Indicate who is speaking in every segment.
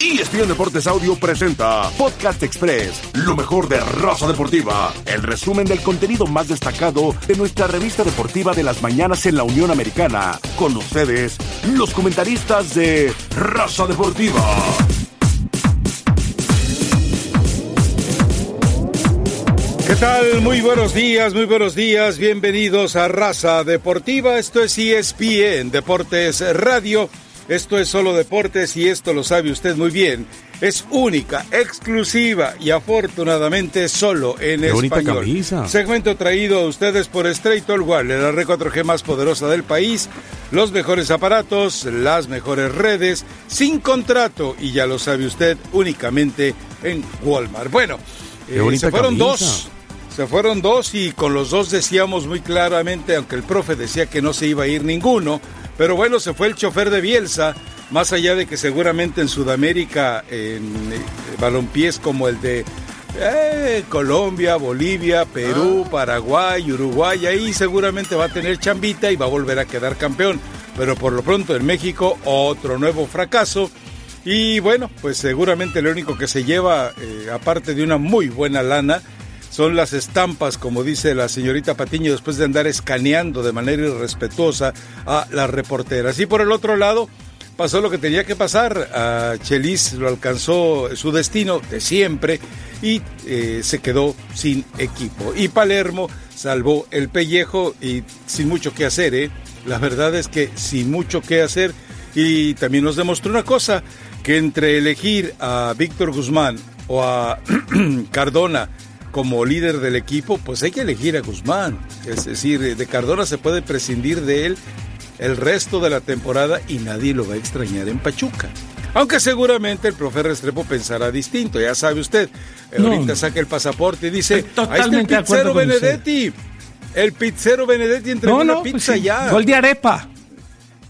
Speaker 1: ESPN Deportes Audio presenta Podcast Express, lo mejor de raza deportiva. El resumen del contenido más destacado de nuestra revista deportiva de las mañanas en la Unión Americana. Con ustedes, los comentaristas de Raza Deportiva.
Speaker 2: ¿Qué tal? Muy buenos días, muy buenos días. Bienvenidos a Raza Deportiva. Esto es ESPN Deportes Radio. Esto es solo deportes y esto lo sabe usted muy bien. Es única, exclusiva y afortunadamente solo en
Speaker 3: Qué
Speaker 2: español.
Speaker 3: camisa.
Speaker 2: Segmento traído a ustedes por Straight All Wireless, la red 4G más poderosa del país, los mejores aparatos, las mejores redes, sin contrato y ya lo sabe usted únicamente en Walmart. Bueno, eh, se fueron
Speaker 3: camisa.
Speaker 2: dos. Se fueron dos y con los dos decíamos muy claramente, aunque el profe decía que no se iba a ir ninguno, pero bueno, se fue el chofer de Bielsa, más allá de que seguramente en Sudamérica, en eh, balompiés como el de eh, Colombia, Bolivia, Perú, Paraguay, Uruguay, ahí seguramente va a tener chambita y va a volver a quedar campeón. Pero por lo pronto en México, otro nuevo fracaso. Y bueno, pues seguramente lo único que se lleva, eh, aparte de una muy buena lana, son las estampas, como dice la señorita Patiño, después de andar escaneando de manera irrespetuosa a las reporteras. Y por el otro lado, pasó lo que tenía que pasar. A Chelis lo alcanzó su destino de siempre y eh, se quedó sin equipo. Y Palermo salvó el pellejo y sin mucho que hacer, ¿eh? La verdad es que sin mucho que hacer. Y también nos demostró una cosa, que entre elegir a Víctor Guzmán o a Cardona como líder del equipo, pues hay que elegir a Guzmán. Es decir, de Cardona se puede prescindir de él el resto de la temporada y nadie lo va a extrañar en Pachuca. Aunque seguramente el profe Restrepo pensará distinto, ya sabe usted. Eh,
Speaker 4: No.
Speaker 2: Ahorita saca el pasaporte y dice, ahí está el pizzero
Speaker 4: con usted".
Speaker 2: Benedetti. El pizzero Benedetti entregó
Speaker 4: No,
Speaker 2: una
Speaker 4: no, pues
Speaker 2: pizza
Speaker 4: sí,
Speaker 2: ya.
Speaker 4: Gol de arepa.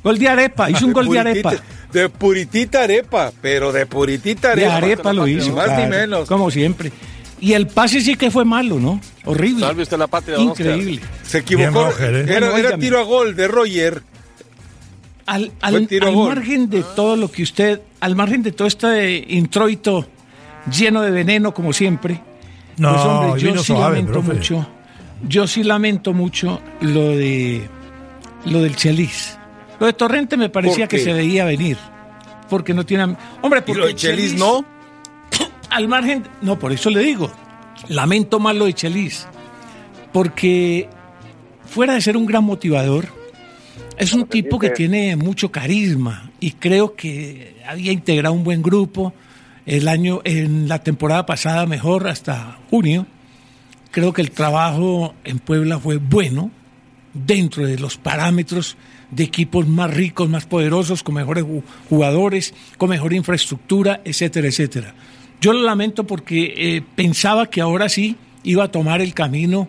Speaker 4: Gol de arepa. Hizo un gol de arepa.
Speaker 2: De puritita arepa, pero de puritita
Speaker 4: De
Speaker 2: arepa.
Speaker 4: arepa lo hizo.
Speaker 2: Ni más ni
Speaker 4: claro,
Speaker 2: menos.
Speaker 4: Como siempre. Y el pase sí que fue malo, ¿no? Horrible.
Speaker 5: Salve usted la patria, Oscar.
Speaker 4: Increíble.
Speaker 2: Se equivocó.
Speaker 3: Roger, ¿eh?
Speaker 2: Era,
Speaker 4: Bueno,
Speaker 2: era
Speaker 4: óigame.
Speaker 2: tiro a gol de Roger.
Speaker 4: Al, al,
Speaker 2: tiro
Speaker 4: al
Speaker 2: gol.
Speaker 4: margen de todo lo que usted, al margen de todo este introito lleno de veneno, como siempre,
Speaker 3: No,
Speaker 4: pues hombre, yo sí
Speaker 3: suave,
Speaker 4: lamento
Speaker 3: profe.
Speaker 4: mucho, yo sí lamento mucho lo de lo del Chelis. Lo de Torrente me parecía
Speaker 2: ¿Por
Speaker 4: que se veía venir. Porque no tiene. Hombre,
Speaker 2: Y
Speaker 4: porque
Speaker 2: lo de Chelis no.
Speaker 4: Al margen, no, por eso le digo, lamento más lo de Chelis, porque fuera de ser un gran motivador, es un tipo que tiene mucho carisma y creo que había integrado un buen grupo el año, en la temporada pasada mejor hasta junio. Creo que el trabajo en Puebla fue bueno dentro de los parámetros de equipos más ricos, más poderosos, con mejores ju- jugadores, con mejor infraestructura, etcétera, etcétera. Yo lo lamento porque eh, pensaba que ahora sí iba a tomar el camino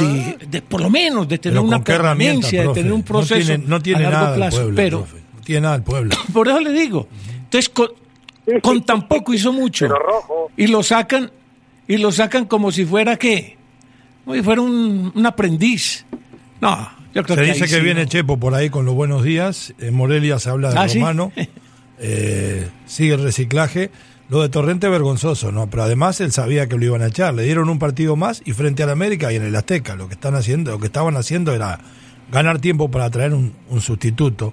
Speaker 4: de, de por lo menos de tener una
Speaker 3: ¿con qué herramienta,
Speaker 4: permanencia, de tener un proceso
Speaker 3: No tiene, no tiene
Speaker 4: a largo
Speaker 3: nada
Speaker 4: plazo.
Speaker 3: pueblo,
Speaker 4: pero
Speaker 3: profe. No tiene nada el pueblo.
Speaker 4: por eso le digo. Entonces, con, con tan poco hizo mucho. Y lo sacan, y lo sacan como si fuera qué? Como si fuera un, un aprendiz. No, yo creo
Speaker 3: Se
Speaker 4: que
Speaker 3: dice que
Speaker 4: sí,
Speaker 3: viene
Speaker 4: ¿no?
Speaker 3: Chepo por ahí con los buenos días. En Morelia se habla de
Speaker 4: Ah, ¿sí?
Speaker 3: Eh, sigue el reciclaje. Lo de Torrente vergonzoso, ¿no? Pero además él sabía que lo iban a echar. Le dieron un partido más y frente al América y en el Azteca. Lo que están haciendo, lo que estaban haciendo era ganar tiempo para traer un, un sustituto.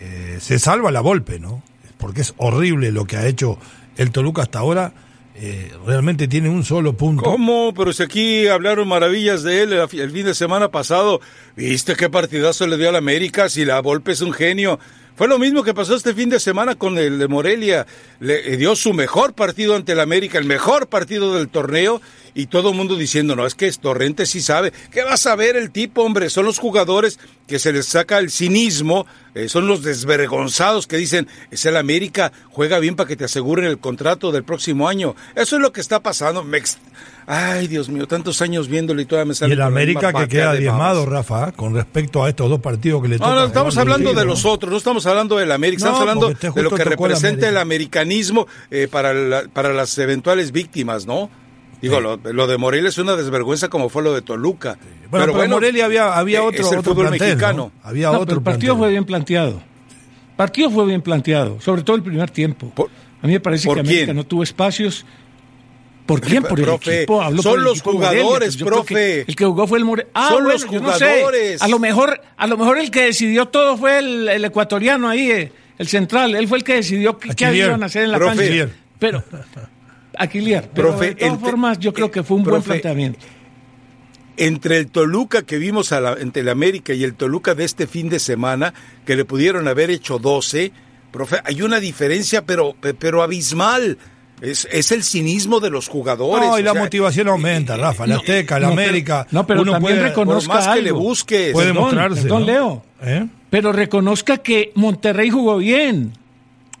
Speaker 3: Eh, se salva la golpe, ¿no? Porque es horrible lo que ha hecho el Toluca hasta ahora. Eh, realmente tiene un solo punto.
Speaker 2: ¿Cómo? Pero si aquí hablaron maravillas de él el, el fin de semana pasado. ¿Viste qué partidazo le dio al América? Si la Volpe es un genio. Fue lo mismo que pasó este fin de semana con el de Morelia. Le eh, dio su mejor partido ante el América, el mejor partido del torneo, y todo el mundo diciendo, no, es que Torrente sí sabe. ¿Qué va a saber el tipo, hombre? Son los jugadores que se les saca el cinismo, eh, son los desvergonzados que dicen, es el América, juega bien para que te aseguren el contrato del próximo año. Eso es lo que está pasando. Me ex- Ay, Dios mío, tantos años viéndolo y todavía me
Speaker 3: Y
Speaker 2: sale
Speaker 3: el
Speaker 2: con la
Speaker 3: América que queda diezmado. Rafa, con respecto a estos dos partidos que le
Speaker 2: No,
Speaker 3: tocan.
Speaker 2: no, estamos
Speaker 3: jugar
Speaker 2: hablando de
Speaker 3: ¿no?
Speaker 2: los otros, no estamos hablando del América, estamos
Speaker 3: No,
Speaker 2: hablando
Speaker 3: porque usted
Speaker 2: de lo que
Speaker 3: el
Speaker 2: representa el
Speaker 3: América.
Speaker 2: americanismo eh, para, la- para las eventuales víctimas, ¿no? Digo, lo, lo de Morelia es una desvergüenza como fue lo de Toluca.
Speaker 3: Bueno, pero, Morelia había, había
Speaker 2: eh,
Speaker 3: otro,
Speaker 2: es el
Speaker 3: otro
Speaker 2: fútbol
Speaker 3: plantel,
Speaker 2: mexicano.
Speaker 3: ¿no? Había
Speaker 4: No, pero
Speaker 3: otro
Speaker 4: el partido
Speaker 3: plantel.
Speaker 4: fue bien planteado. El partido fue bien planteado, sobre todo el primer tiempo.
Speaker 2: Por-
Speaker 4: A mí me parece que América no tuvo espacios. ¿Por quién? Por el equipo.
Speaker 2: son los jugadores, profe.
Speaker 4: el que jugó fue el Morelia.
Speaker 2: Ah, son los jugadores.
Speaker 4: A lo mejor, a lo mejor el que decidió todo fue el, ecuatoriano ahí, eh, el central. Él fue el que decidió qué, qué iban a hacer en la cancha. Pero Aquiliar, pero profe, de todas formas yo creo que fue un buen planteamiento.
Speaker 2: Entre el Toluca que vimos a la, entre el América y el Toluca de este fin de semana, que le pudieron haber hecho 12, profe, hay una diferencia pero, pero abismal. Es, es el cinismo de los jugadores.
Speaker 3: No, y la motivación aumenta, Rafa. La Azteca, la América.
Speaker 4: no, pero uno también puede, reconozca
Speaker 2: más que le busques.
Speaker 3: Puede mostrarse.
Speaker 4: Don Leo. ¿Eh? Pero reconozca que Monterrey jugó bien.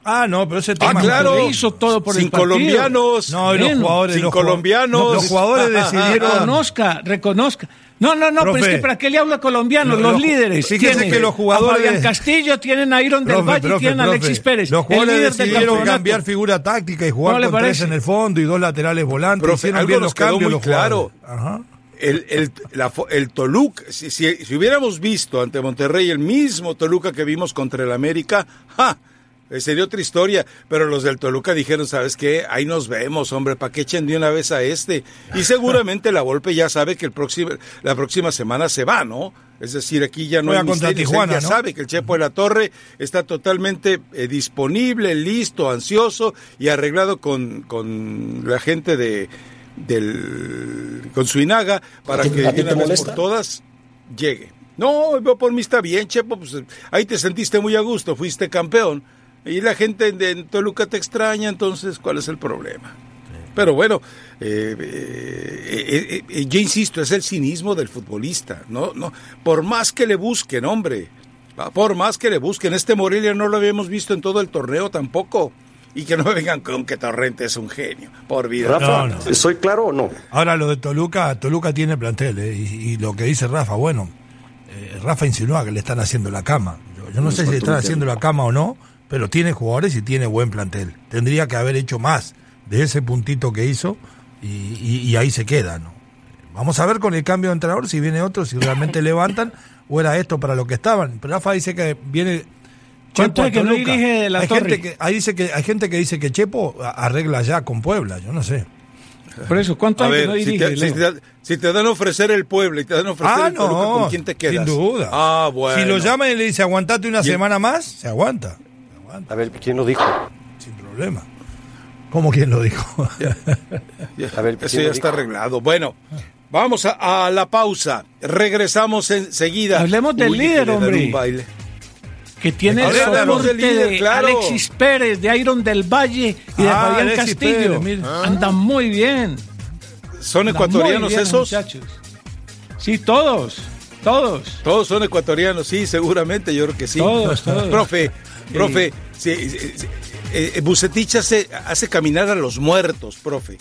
Speaker 3: Ah, no, pero ese tema.
Speaker 2: Ah, claro.
Speaker 4: hizo todo por
Speaker 2: sin
Speaker 4: el
Speaker 2: colombianos.
Speaker 3: No, y los jugadores.
Speaker 2: Sin
Speaker 3: los
Speaker 2: colombianos.
Speaker 3: los jugadores decidieron.
Speaker 4: Reconozca, reconozca. No, no, no, pero es que para qué le habla colombianos, los, líderes.
Speaker 3: Fíjese que los jugadores.
Speaker 4: A Fabián Castillo, tienen a Iron del Valle y tienen a Alexis Pérez.
Speaker 3: Los jugadores decidieron cambiar figura táctica y jugar con tres en el fondo y dos laterales volantes.
Speaker 2: Profe, Hicieron bien los cambios. Muy claro. Ajá. El, el, la, el Toluca, si, si, si, hubiéramos visto ante Monterrey el mismo Toluca que vimos contra el América, ¡ja! Eh, sería otra historia, pero los del Toluca dijeron, ¿sabes qué? Ahí nos vemos, hombre, ¿para qué echen de una vez a este? Y seguramente la Volpe ya sabe que el próximo, la próxima semana se va, ¿no? Es decir, aquí ya no hay misterios, Tijuana, ya sabe que el Chepo de la Torre está totalmente eh, disponible, listo, ansioso y arreglado con, con la gente de del con Suinaga para que de una vez por todas llegue. No, por mí está bien, Chepo, pues ahí te sentiste muy a gusto, fuiste campeón y la gente de Toluca te extraña, entonces, ¿cuál es el problema? Pero bueno, eh, eh, eh, yo insisto, es el cinismo del futbolista, ¿no? no Por más que le busquen, hombre, por más que le busquen, este Morelia no lo habíamos visto en todo el torneo tampoco. Y que no vengan con que Torrente es un genio, por vida.
Speaker 5: Rafa, ¿soy claro o no?
Speaker 3: Ahora lo de Toluca, Toluca tiene plantel, y, lo que dice Rafa, bueno, Rafa insinúa que le están haciendo la cama. Yo, no sé si le están haciendo la cama o no, pero tiene jugadores y tiene buen plantel. Tendría que haber hecho más de ese puntito que hizo y, ahí se queda, ¿no? Vamos a ver con el cambio de entrenador si viene otro, si realmente levantan o era esto para lo que estaban. Pero Rafa dice que viene
Speaker 4: Chepo que no dirige la
Speaker 3: hay
Speaker 4: torre.
Speaker 3: Gente que, ahí dice que, hay gente que dice que Chepo arregla ya con Puebla, yo no sé.
Speaker 4: Por eso, ¿cuánto hay que no dirige?
Speaker 2: Si te, dan a ofrecer el pueblo y te dan a ofrecer
Speaker 3: ah,
Speaker 2: el no, ¿con quién te quedas?
Speaker 3: Sin duda.
Speaker 2: Ah, bueno.
Speaker 3: Si lo llaman y le dice aguantate una semana más, se aguanta.
Speaker 5: A ver, ¿quién lo dijo?
Speaker 3: Sin problema. ¿Cómo quién lo dijo?
Speaker 2: a ver, Eso ya está arreglado. Bueno, vamos a, la pausa. Regresamos enseguida.
Speaker 4: Hablemos del líder, hombre. Que tiene el soporte de Alexis Pérez, de Iron del Valle y de ah, Fabián Castillo. Andan muy bien.
Speaker 2: ¿Son ecuatorianos esos?
Speaker 4: Muchachos. Sí, todos. Todos.
Speaker 2: Todos son ecuatorianos, sí, seguramente, yo creo que sí.
Speaker 4: Todos, todos.
Speaker 2: Profe, profe, sí, eh, Bucetich hace, hace caminar a los muertos, profe.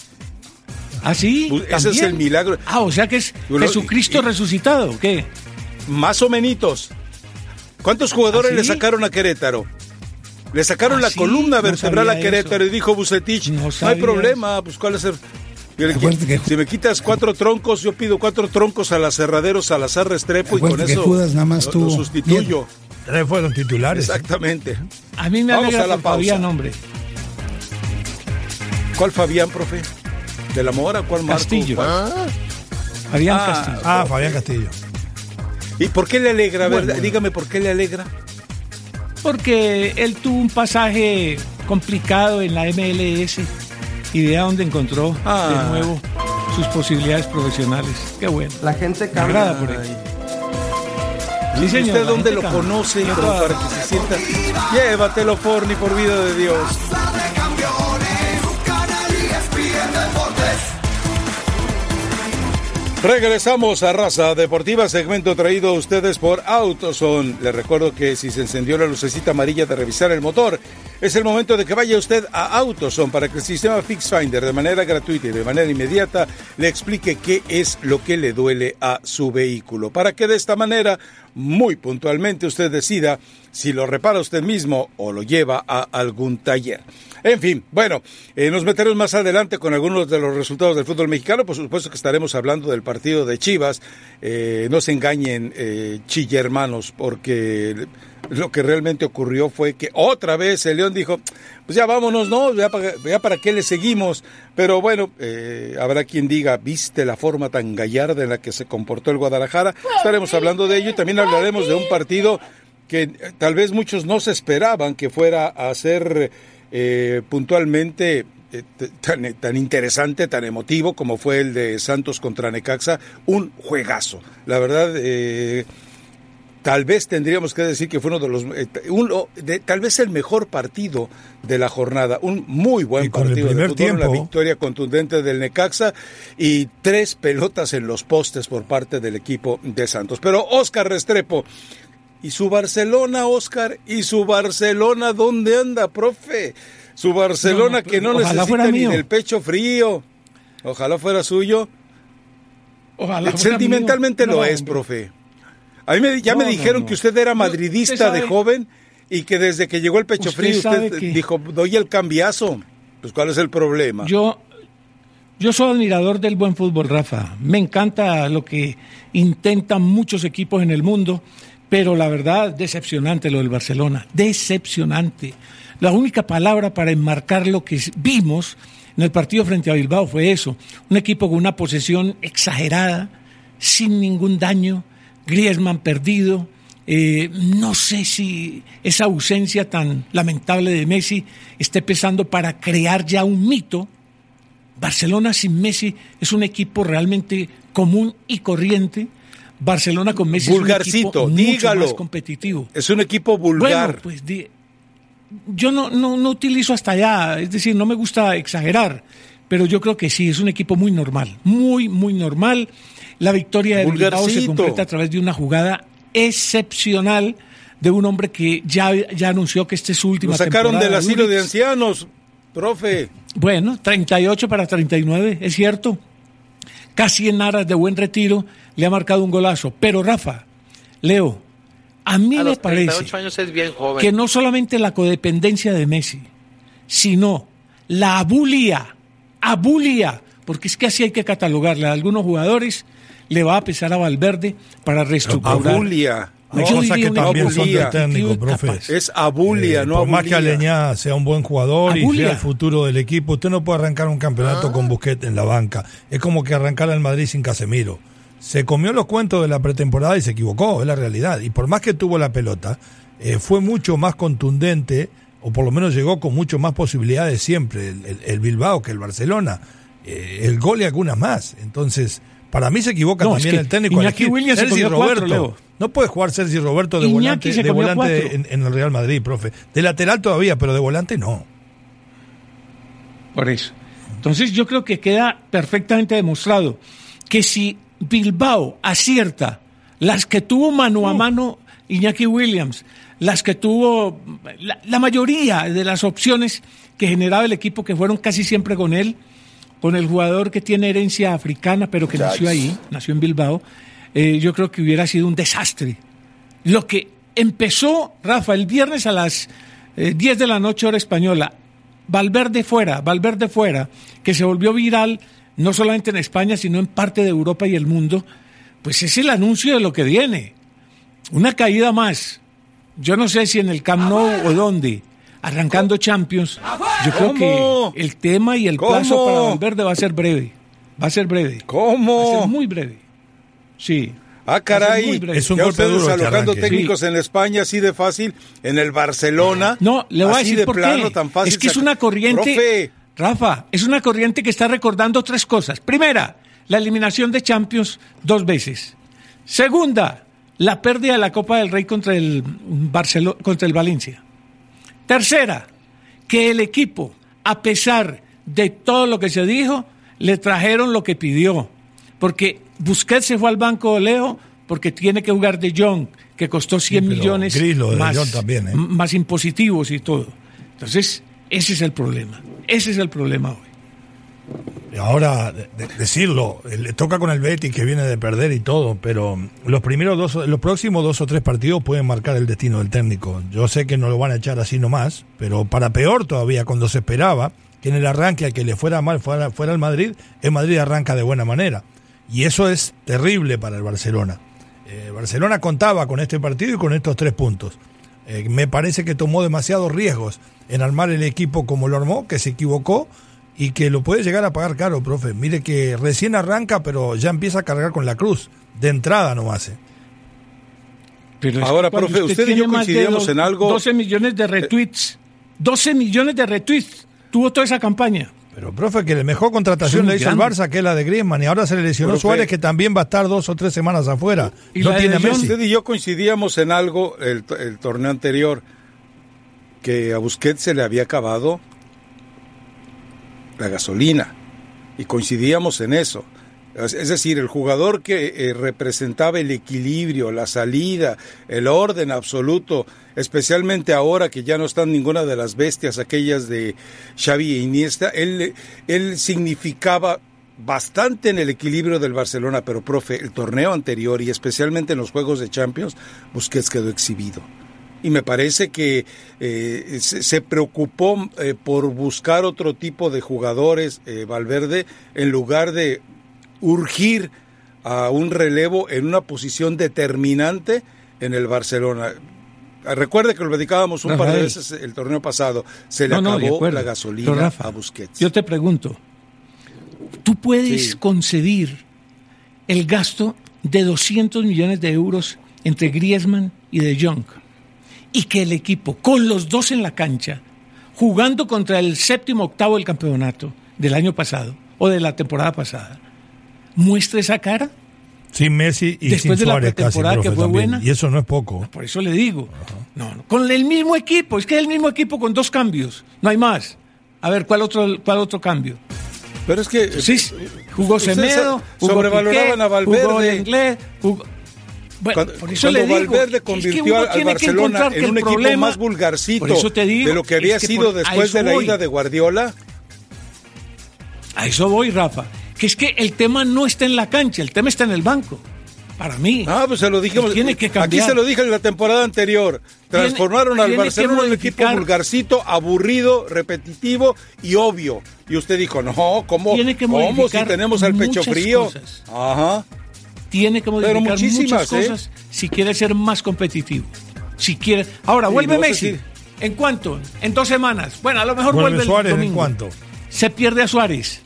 Speaker 4: ¿Ah, sí?
Speaker 2: Ese es el milagro.
Speaker 4: Ah, o sea que es Jesucristo resucitado, ¿qué?
Speaker 2: Más o menos. ¿Cuántos jugadores ¿Ah, le sacaron a Querétaro? Le sacaron ¿Ah, la columna vertebral a Querétaro y dijo Bucetich, no, hay problema, pues cuál es el... Si me quitas cuatro troncos, yo pido cuatro troncos al aserradero Salazar Restrepo y con eso
Speaker 6: Judas nada más
Speaker 2: lo, sustituyo.
Speaker 3: Tres fueron titulares.
Speaker 2: Exactamente.
Speaker 4: A mí me alegra la Fabián, hombre.
Speaker 2: ¿Cuál Fabián, profe? ¿De la Mora? ¿Cuál Marco?
Speaker 4: Castillo.
Speaker 2: Ah.
Speaker 4: Fabián ah, Castillo.
Speaker 3: Ah, Fabián Castillo.
Speaker 2: ¿Y por qué le alegra? dígame por qué le alegra.
Speaker 4: Porque él tuvo un pasaje complicado en la MLS y de dónde encontró de ah. nuevo sus posibilidades profesionales. Qué bueno.
Speaker 5: La gente cambia.
Speaker 4: por él.
Speaker 2: Sí, señor, ¿Usted dónde lo conoce para que se sienta? Llévatelo, Forni, por vida de Dios. Regresamos a Raza Deportiva, segmento traído a ustedes por Autoson. Les recuerdo que si se encendió la lucecita amarilla de revisar el motor, es el momento de que vaya usted a Autoson para que el sistema FixFinder de manera gratuita y de manera inmediata le explique qué es lo que le duele a su vehículo, para que de esta manera muy puntualmente usted decida si lo repara usted mismo o lo lleva a algún taller. En fin, bueno, eh, nos meteremos más adelante con algunos de los resultados del fútbol mexicano. Por supuesto que estaremos hablando del partido de Chivas. Eh, no se engañen, eh, chille hermanos, porque lo que realmente ocurrió fue que otra vez el León dijo, pues ya vámonos, ¿no? Ya para, ya para qué le seguimos. Pero bueno, eh, habrá quien diga, ¿viste la forma tan gallarda en la que se comportó el Guadalajara? Estaremos hablando de ello y también hablaremos de un partido que eh, tal vez muchos no se esperaban que fuera a ser eh, puntualmente eh, t- tan, tan interesante, tan emotivo como fue el de Santos contra Necaxa, un juegazo. La verdad, eh, tal vez tendríamos que decir que fue uno de los, eh, de- tal vez el mejor partido de la jornada, un muy buen
Speaker 3: con el
Speaker 2: partido de
Speaker 3: primer
Speaker 2: fútbol, una
Speaker 3: tiempo-
Speaker 2: victoria contundente del Necaxa y tres pelotas en los postes por parte del equipo de Santos. Pero Oscar Restrepo, ¿y su Barcelona, Oscar? ¿Y su Barcelona dónde anda, profe? Su Barcelona
Speaker 4: No, no,
Speaker 2: que no necesita ni del pecho frío. Ojalá fuera suyo.
Speaker 4: Ojalá fuera
Speaker 2: Sentimentalmente
Speaker 4: mío.
Speaker 2: lo
Speaker 4: No,
Speaker 2: es, profe. A mí me- ya me dijeron que usted era madridista
Speaker 4: usted
Speaker 2: de joven y que desde que llegó el pecho
Speaker 4: Usted
Speaker 2: frío usted
Speaker 4: que-
Speaker 2: dijo, doy el cambiazo. Pues ¿cuál es el problema?
Speaker 4: Yo, yo soy admirador del buen fútbol, Rafa. Me encanta lo que intentan muchos equipos en el mundo, pero la verdad, decepcionante lo del Barcelona. Decepcionante. La única palabra para enmarcar lo que vimos en el partido frente a Bilbao fue eso. Un equipo con una posesión exagerada, sin ningún daño, Griezmann perdido. Eh, no sé si esa ausencia tan lamentable de Messi esté pesando para crear ya un mito. Barcelona sin Messi es un equipo realmente común y corriente. Barcelona con Messi
Speaker 2: Vulgarcito,
Speaker 4: es un equipo mucho
Speaker 2: dígalo.
Speaker 4: más competitivo.
Speaker 2: Es un equipo vulgar.
Speaker 4: Bueno, pues di- yo no, no, no utilizo hasta allá, es decir, no me gusta exagerar, pero yo creo que sí, es un equipo muy normal, muy, muy normal. La victoria de Bilbao se completa a través de una jugada excepcional de un hombre que ya, ya anunció que este es su última
Speaker 2: Lo sacaron del asilo de ancianos, profe.
Speaker 4: Bueno, 38 para 39, es cierto. Casi en aras de buen retiro le ha marcado un golazo. Pero Rafa, Leo, a mí
Speaker 6: A
Speaker 4: me
Speaker 6: los
Speaker 4: parece
Speaker 6: 38 años es bien joven.
Speaker 4: que no solamente la codependencia de Messi, sino la abulia, abulia, porque es que así hay que catalogarla. A algunos jugadores le va a pesar a Valverde para reestructurar.
Speaker 2: Abulia.
Speaker 4: Yo
Speaker 3: cosas
Speaker 4: diría
Speaker 3: que también son del
Speaker 2: abulia.
Speaker 3: técnico, profe.
Speaker 2: Es abulia,
Speaker 3: Eh,
Speaker 2: no
Speaker 3: por más que
Speaker 2: abulia.
Speaker 3: Aleñá sea un buen jugador y
Speaker 4: Abulia.
Speaker 3: sea el futuro del equipo, usted no puede arrancar un campeonato con Busquets en la banca. Es como que arrancar al Madrid sin Casemiro. Se comió los cuentos de la pretemporada y se equivocó, es la realidad. Y por más que tuvo la pelota, eh, fue mucho más contundente, o por lo menos llegó con mucho más posibilidades siempre, el, el- el Bilbao que el Barcelona. Eh, el gol y algunas más. Entonces, para mí se equivoca
Speaker 4: No, es
Speaker 3: también
Speaker 4: que
Speaker 3: el técnico.
Speaker 4: Iñaki Williams se
Speaker 3: Sergi
Speaker 4: comió cuatro,
Speaker 3: Roberto.
Speaker 4: Leo.
Speaker 3: No puede jugar Sergi Roberto de
Speaker 4: Iñaki
Speaker 3: volante,
Speaker 4: se
Speaker 3: de volante
Speaker 4: cuatro.
Speaker 3: en, en el Real Madrid, profe. De lateral todavía, pero de volante no.
Speaker 4: Por eso. Entonces yo creo que queda perfectamente demostrado que si Bilbao acierta. Las que tuvo mano a mano Iñaki Williams, las que tuvo la, la mayoría de las opciones que generaba el equipo, que fueron casi siempre con él, con el jugador que tiene herencia africana, pero que nació ahí, nació en Bilbao, eh, yo creo que hubiera sido un desastre. Lo que empezó, Rafa, el viernes a las eh, 10 de la noche hora española, Valverde fuera, Valverde fuera, que se volvió viral no solamente en España, sino en parte de Europa y el mundo, pues es el anuncio de lo que viene. Una caída más. Yo no sé si en el Camp Nou o dónde, arrancando Champions, yo creo
Speaker 2: ¿Cómo?
Speaker 4: que el tema y el
Speaker 2: ¿Cómo?
Speaker 4: plazo para Valverde va a ser breve. Va a ser breve. Va a ser
Speaker 2: ¿Cómo?
Speaker 4: muy breve. Sí.
Speaker 2: Ah,
Speaker 4: a
Speaker 2: caray.
Speaker 4: muy breve.
Speaker 3: Es un
Speaker 2: ya
Speaker 3: golpe
Speaker 2: ustedes
Speaker 3: duro
Speaker 2: alojando técnicos en España así de fácil, en el Barcelona.
Speaker 4: No, le voy a
Speaker 2: así
Speaker 4: decir
Speaker 2: de
Speaker 4: por
Speaker 2: plano,
Speaker 4: qué.
Speaker 2: tan fácil.
Speaker 4: es que es una corriente,
Speaker 2: Profe,
Speaker 4: Rafa, es una corriente que está recordando tres cosas. Primera, la eliminación de Champions dos veces. Segunda, la pérdida de la Copa del Rey contra el Barcelo- contra el Valencia. Tercera, que el equipo, a pesar de todo lo que se dijo, le trajeron lo que pidió. Porque Busquets se fue al banco de Leo porque tiene que jugar de Jong, que costó 100
Speaker 3: pero
Speaker 4: millones
Speaker 3: Gris lo de
Speaker 4: más,
Speaker 3: también, ¿eh?
Speaker 4: más impositivos y todo. Entonces, ese es el problema. Ese es el problema hoy.
Speaker 3: Ahora, decirlo, le toca con el Betis que viene de perder y todo, pero los primeros dos, los próximos dos o tres partidos pueden marcar el destino del técnico. Yo sé que no lo van a echar así nomás, pero para peor todavía, cuando se esperaba que en el arranque al que le fuera mal fuera, fuera el Madrid, el Madrid arranca de buena manera. Y eso es terrible para el Barcelona. Eh, Barcelona contaba con este partido y con estos tres puntos. Eh, me parece que tomó demasiados riesgos en armar el equipo como lo armó, que se equivocó y que lo puede llegar a pagar caro, profe. Mire que recién arranca, pero ya empieza a cargar con la cruz. De entrada no hace.
Speaker 2: Pero Ahora, profe, usted, y yo coincidimos en algo.
Speaker 4: 12 millones de retweets. 12 millones de retweets. Tuvo toda esa campaña.
Speaker 3: Pero, profe, que la mejor contratación le hizo el Barça, que es la de Griezmann, y ahora se le lesionó Suárez, que también va a estar dos o tres semanas afuera. ¿Y no tiene Messi.
Speaker 2: Usted y yo coincidíamos en algo el, el torneo anterior, que a Busquets se le había acabado la gasolina. Y coincidíamos en eso. Es decir, el jugador que eh, representaba el equilibrio, la salida, el orden absoluto, especialmente ahora que ya no están ninguna de las bestias, aquellas de Xavi e Iniesta, él, él significaba bastante en el equilibrio del Barcelona, pero profe, el torneo anterior y especialmente en los Juegos de Champions, Busquets quedó exhibido. Y me parece que eh, se, preocupó eh, por buscar otro tipo de jugadores, Valverde, en lugar de urgir a un relevo en una posición determinante en el Barcelona. Recuerde que lo dedicábamos un par de veces el torneo pasado. Se le acabó la gasolina a Busquets.
Speaker 4: Yo te pregunto, ¿tú puedes concebir el gasto de 200 millones de euros entre Griezmann y De Jong? y que el equipo, con los dos en la cancha, jugando contra el séptimo octavo del campeonato del año pasado o de la temporada pasada, muestre esa cara.
Speaker 3: Sin Messi y
Speaker 4: Después
Speaker 3: sin
Speaker 4: de
Speaker 3: Suárez,
Speaker 4: la temporada que fue buena.
Speaker 3: Y eso no es poco.
Speaker 4: Por eso le digo. No, con el mismo equipo. Es que es el mismo equipo con dos cambios. No hay más. A ver, ¿cuál otro, cuál otro cambio?
Speaker 2: Pero es que.
Speaker 4: Sí, jugó Semedo, jugó
Speaker 2: sobrevaloraban a Valverde.
Speaker 4: Jugó Inglés, jugó,
Speaker 2: cuando, Valverde convirtió al Barcelona en un equipo más vulgarcito de lo que había sido después de la ida de Guardiola.
Speaker 4: A eso voy, Rafa. Que es que el tema no está en la cancha, el tema está en el banco. Para mí.
Speaker 2: Ah, pues se lo dijimos. Tiene que cambiar. Aquí se lo dije en la temporada anterior. Transformaron al Barcelona en un equipo vulgarcito, aburrido, repetitivo y obvio. Y usted dijo, no, ¿cómo? Tiene que ¿Cómo si tenemos al pecho frío? Ajá
Speaker 4: tiene que modificar muchas ¿eh? cosas si quiere ser más competitivo. Si quiere. Ahora, vuelve Messi. ¿En cuánto? En dos semanas. Bueno, a lo mejor vuelve,
Speaker 3: Suárez,
Speaker 4: el domingo.
Speaker 3: ¿En cuánto?
Speaker 4: Se pierde a Suárez.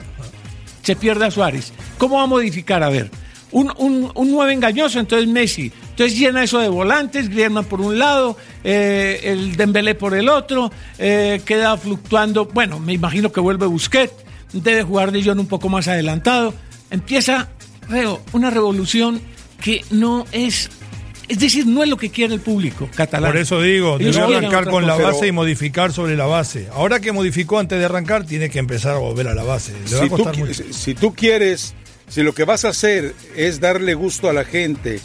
Speaker 4: Se pierde a Suárez. ¿Cómo va a modificar? A ver, un, un, un nueve engañoso, entonces Messi. Entonces llena eso de volantes, Griezmann por un lado, eh, el Dembélé por el otro, eh, queda fluctuando. Bueno, me imagino que vuelve Busquets, debe jugar de John un poco más adelantado. Empieza una revolución que no es es decir, no es lo que quiere el público catalán.
Speaker 3: Por eso digo, debe arrancar con la base y modificar sobre la base. Ahora que modificó antes de arrancar, tiene que empezar a volver a la base.
Speaker 2: si, tú, quieres, si lo que vas a hacer es darle gusto a la gente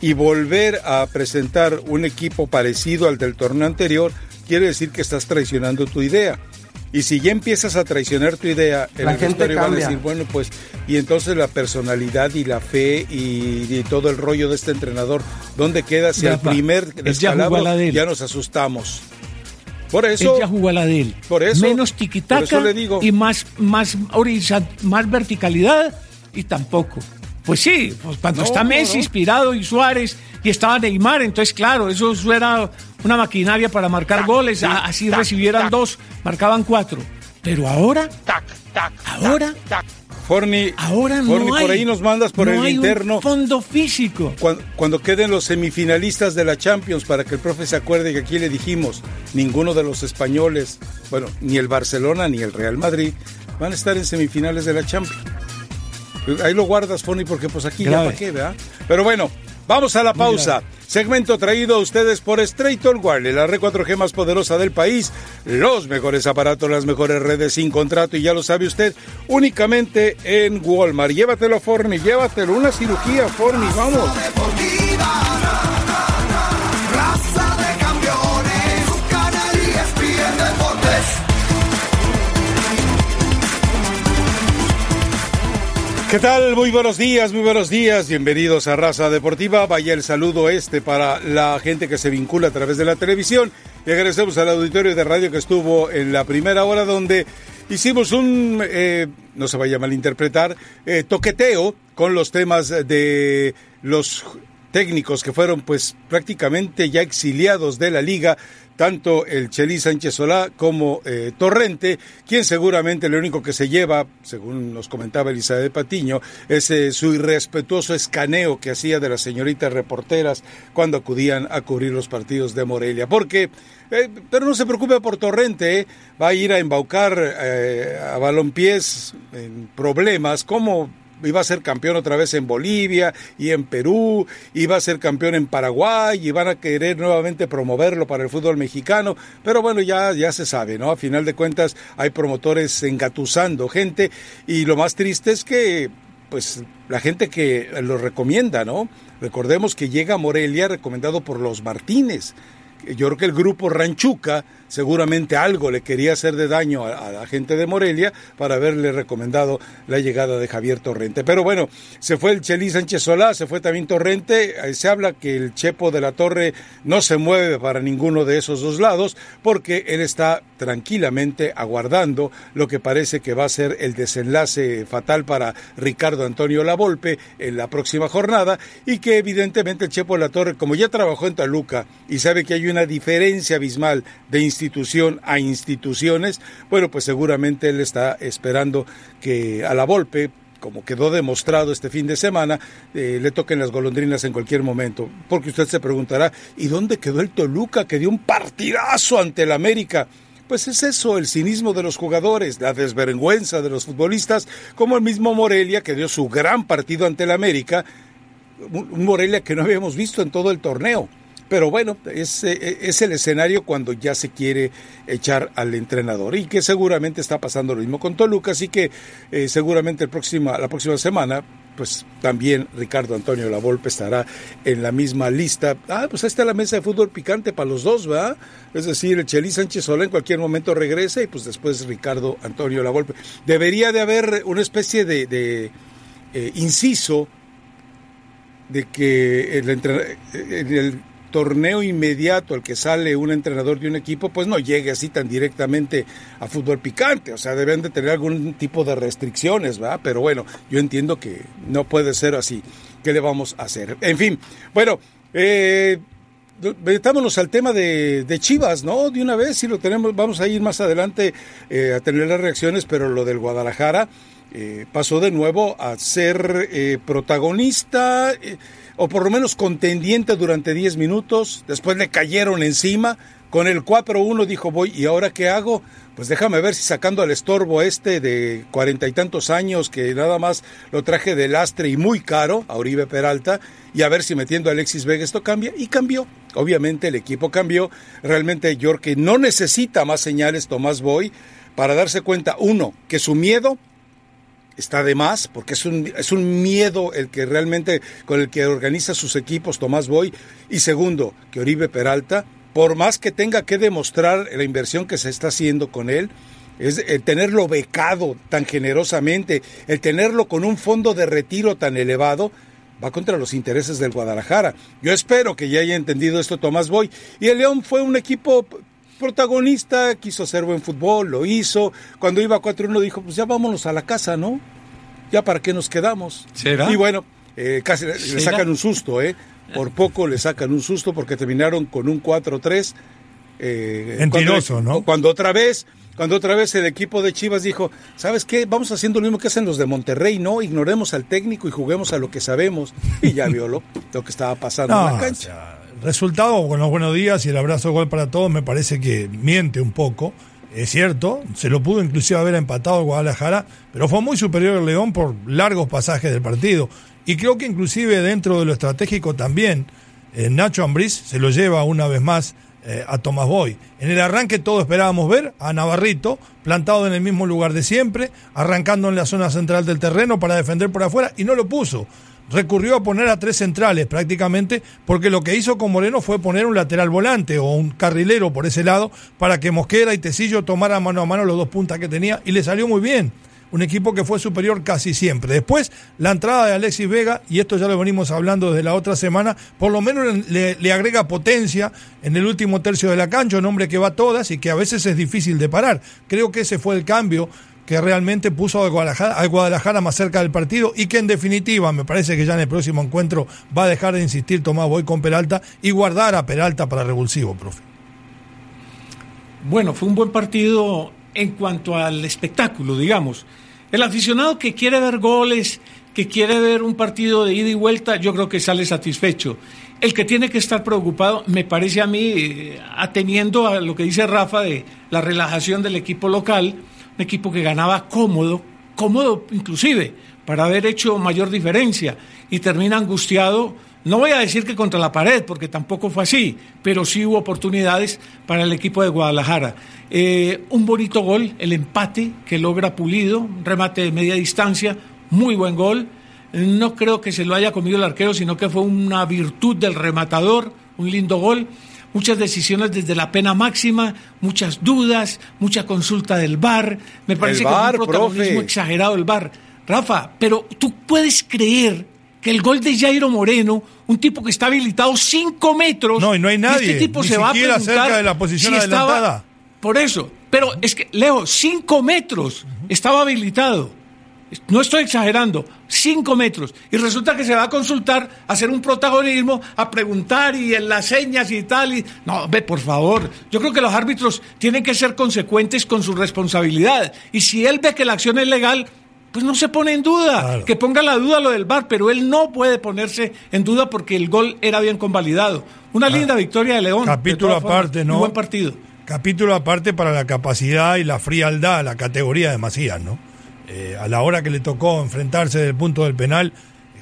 Speaker 2: y volver a presentar un equipo parecido al del torneo anterior, quiere decir que estás traicionando tu idea. Y si ya empiezas a traicionar tu idea, el vestuario va a decir, bueno, pues, y entonces la personalidad y la fe y, todo el rollo de este entrenador, ¿dónde queda si al primer descalabro ya, ya nos asustamos? Por eso.
Speaker 4: Él ya jugó a la de él.
Speaker 2: Por eso.
Speaker 4: Menos tiquitaca y más, más, más verticalidad y tampoco. Pues sí, pues cuando está Messi inspirado y Suárez y estaba Neymar, entonces claro, eso era una maquinaria para marcar goles, así recibieran dos, marcaban cuatro. Pero ahora, ahora,
Speaker 2: Forni,
Speaker 4: ahora no
Speaker 2: por ahí nos mandas por el interno.
Speaker 4: fondo físico.
Speaker 2: Cuando, queden los semifinalistas de la Champions, para que el profe se acuerde que aquí le dijimos, ninguno de los españoles, bueno, ni el Barcelona ni el Real Madrid, van a estar en semifinales de la Champions. Ahí lo guardas, Forni, porque pues aquí ya para qué, ¿verdad? Pero bueno, Vamos a la pausa. Segmento traído a ustedes por Straight Wireless, la red 4G más poderosa del país. Los mejores aparatos, las mejores redes sin contrato y ya lo sabe usted, únicamente en Walmart. Llévatelo, Forni, llévatelo. Una cirugía, Forni, vamos. ¿Qué tal? Muy buenos días, muy buenos días. Bienvenidos a Raza Deportiva. Vaya el saludo este para la gente que se vincula a través de la televisión. Y agradecemos al auditorio de radio que estuvo en la primera hora donde hicimos un, eh, no se vaya a malinterpretar, eh, toqueteo con los temas de los técnicos que fueron pues prácticamente ya exiliados de la liga tanto el Chelí Sánchez Solá como eh, Torrente, quien seguramente lo único que se lleva, según nos comentaba Elizabeth Patiño, es eh, su irrespetuoso escaneo que hacía de las señoritas reporteras cuando acudían a cubrir los partidos de Morelia. Porque, eh, pero no se preocupe por Torrente, va a ir a embaucar a balompiés en problemas, como iba a ser campeón otra vez en Bolivia y en Perú, iba a ser campeón en Paraguay y van a querer nuevamente promoverlo para el fútbol mexicano, pero bueno, ya, ya se sabe, ¿no? A final de cuentas hay promotores engatusando gente y lo más triste es que pues la gente que lo recomienda, ¿no? Recordemos que llega a Morelia recomendado por los Martínez. Yo creo que el grupo Ranchuca seguramente algo le quería hacer de daño a, la gente de Morelia para haberle recomendado la llegada de Javier Torrente. Pero bueno, se fue el Chelí Sánchez Solá, se fue también Torrente, se habla que el Chepo de la Torre no se mueve para ninguno de esos dos lados porque él está tranquilamente aguardando lo que parece que va a ser el desenlace fatal para Ricardo Antonio Lavolpe en la próxima jornada y que evidentemente el Chepo de la Torre, como ya trabajó en Taluca y sabe que hay una diferencia abismal de institución a instituciones, bueno, pues seguramente él está esperando que a la Volpe como quedó demostrado este fin de semana, eh, le toquen las golondrinas en cualquier momento. Porque usted se preguntará, ¿y dónde quedó el Toluca que dio un partidazo ante el América? Pues es eso, el cinismo de los jugadores, la desvergüenza de los futbolistas, como el mismo Morelia que dio su gran partido ante el América, un Morelia que no habíamos visto en todo el torneo. Pero bueno, es, eh, es el escenario cuando ya se quiere echar al entrenador y que seguramente está pasando lo mismo con Toluca, así que eh, seguramente el próxima, la próxima semana pues también Ricardo Antonio Lavolpe estará en la misma lista. Ah, pues ahí está la mesa de fútbol picante para los dos, ¿verdad? Es decir, el Chelí Sánchez Solá en cualquier momento regresa y pues después Ricardo Antonio Lavolpe. Debería de haber una especie de, eh, inciso de que el, el torneo inmediato al que sale un entrenador de un equipo, pues no llegue así tan directamente a fútbol picante. O sea, deben de tener algún tipo de restricciones, ¿verdad? Pero bueno, yo entiendo que no puede ser así. ¿Qué le vamos a hacer? En fin, bueno, eh, metámonos al tema de, Chivas, ¿no? De una vez, si lo tenemos, vamos a ir más adelante eh, a tener las reacciones, pero lo del Guadalajara eh, pasó de nuevo a ser eh, protagonista o por lo menos contendiente durante 10 minutos, después le cayeron encima, con el 4-1 dijo voy, ¿y ahora qué hago? Pues déjame ver si sacando al estorbo este de cuarenta y tantos años que nada más lo traje de lastre y muy caro a Uribe Peralta y a ver si metiendo a Alexis Vega esto cambia y cambió. Obviamente el equipo cambió. Realmente York no necesita más señales Tomás Boy para darse cuenta, uno, que su miedo está de más, porque es un, es un miedo el que realmente con el que organiza sus equipos Tomás Boy. Y segundo, que Oribe Peralta, por más que tenga que demostrar la inversión que se está haciendo con él, es el tenerlo becado tan generosamente, el tenerlo con un fondo de retiro tan elevado, va contra los intereses del Guadalajara. Yo espero que ya haya entendido esto Tomás Boy. Y el León fue un equipo protagonista, quiso hacer buen fútbol, lo hizo. Cuando iba 4-1 dijo, pues ya vámonos a la casa, ¿no? Ya para qué nos quedamos.
Speaker 4: ¿Será?
Speaker 2: Y bueno, eh, casi le sacan un susto, ¿eh? Por poco le sacan un susto porque terminaron con un 4-3.
Speaker 3: Eh, Mentiroso,
Speaker 2: ¿no? Cuando otra vez, cuando otra vez el equipo de Chivas dijo, ¿sabes qué? Vamos haciendo lo mismo que hacen los de Monterrey, no, ignoremos al técnico y juguemos a lo que sabemos. Y ya vio lo, que estaba pasando en la cancha
Speaker 3: resultado, con los buenos días y el abrazo gol para todos, me parece que miente un poco. Es cierto, se lo pudo inclusive haber empatado Guadalajara, pero fue muy superior el León por largos pasajes del partido. Y creo que inclusive dentro de lo estratégico también, eh, Nacho Ambriz se lo lleva una vez más eh, a Tomás Boy. En el arranque todo esperábamos ver a Navarrito plantado en el mismo lugar de siempre, arrancando en la zona central del terreno para defender por afuera y no lo puso recurrió a poner a tres centrales prácticamente, porque lo que hizo con Moreno fue poner un lateral volante o un carrilero por ese lado para que Mosquera y Tecillo tomaran mano a mano los dos puntas que tenía y le salió muy bien. un equipo que fue superior casi siempre. Después, la entrada de Alexis Vega, y esto ya lo venimos hablando desde la otra semana, por lo menos le, agrega potencia en el último tercio de la cancha, un hombre que va todas y que a veces es difícil de parar. Creo que ese fue el cambio que realmente puso a Guadalajara, Guadalajara, más cerca del partido y que en definitiva me parece que ya en el próximo encuentro va a dejar de insistir Tomás Boy con Peralta y guardar a Peralta para revulsivo, profe.
Speaker 4: Bueno, fue un buen partido en cuanto al espectáculo, digamos. El aficionado que quiere ver goles, que quiere ver un partido de ida y vuelta, yo creo que sale satisfecho. El que tiene que estar preocupado, me parece a mí, eh, ateniendo a lo que dice Rafa de la relajación del equipo local, un equipo que ganaba cómodo, cómodo inclusive, para haber hecho mayor diferencia, y termina angustiado no voy a decir que contra la pared, porque tampoco fue así, pero sí hubo oportunidades para el equipo de Guadalajara. Eh, un bonito gol, el empate que logra Pulido, un remate de media distancia, muy buen gol. No creo que se lo haya comido el arquero, sino que fue una virtud del rematador, un lindo gol. Muchas decisiones desde la pena máxima, muchas dudas, mucha consulta del VAR. Me parece que es un protagonismo exagerado del VAR. Rafa, pero tú puedes creer que el gol de Jairo Moreno, un tipo que está habilitado cinco metros.
Speaker 3: No, y no hay nadie.
Speaker 4: Este tipo
Speaker 3: ni
Speaker 4: se va a
Speaker 3: cerca de la posición
Speaker 4: si
Speaker 3: adelantada.
Speaker 4: Estaba, por eso. Pero es que, Leo, cinco metros estaba habilitado. No estoy exagerando, cinco metros. Y resulta que se va a consultar, a hacer un protagonismo, a preguntar y en las señas y tal. Y... No, ve, por favor. Yo creo que los árbitros tienen que ser consecuentes con su responsabilidad. Y si él ve que la acción es legal, pues no se pone en duda.
Speaker 3: Claro.
Speaker 4: Que ponga la duda lo del VAR, pero él no puede ponerse en duda porque el gol era bien convalidado. Una linda victoria de León.
Speaker 3: Ah. Capítulo aparte, ¿no?
Speaker 4: buen partido.
Speaker 3: Capítulo aparte para la capacidad y la frialdad, la categoría de Macías, ¿no? Eh, a la hora que le tocó enfrentarse del punto del penal,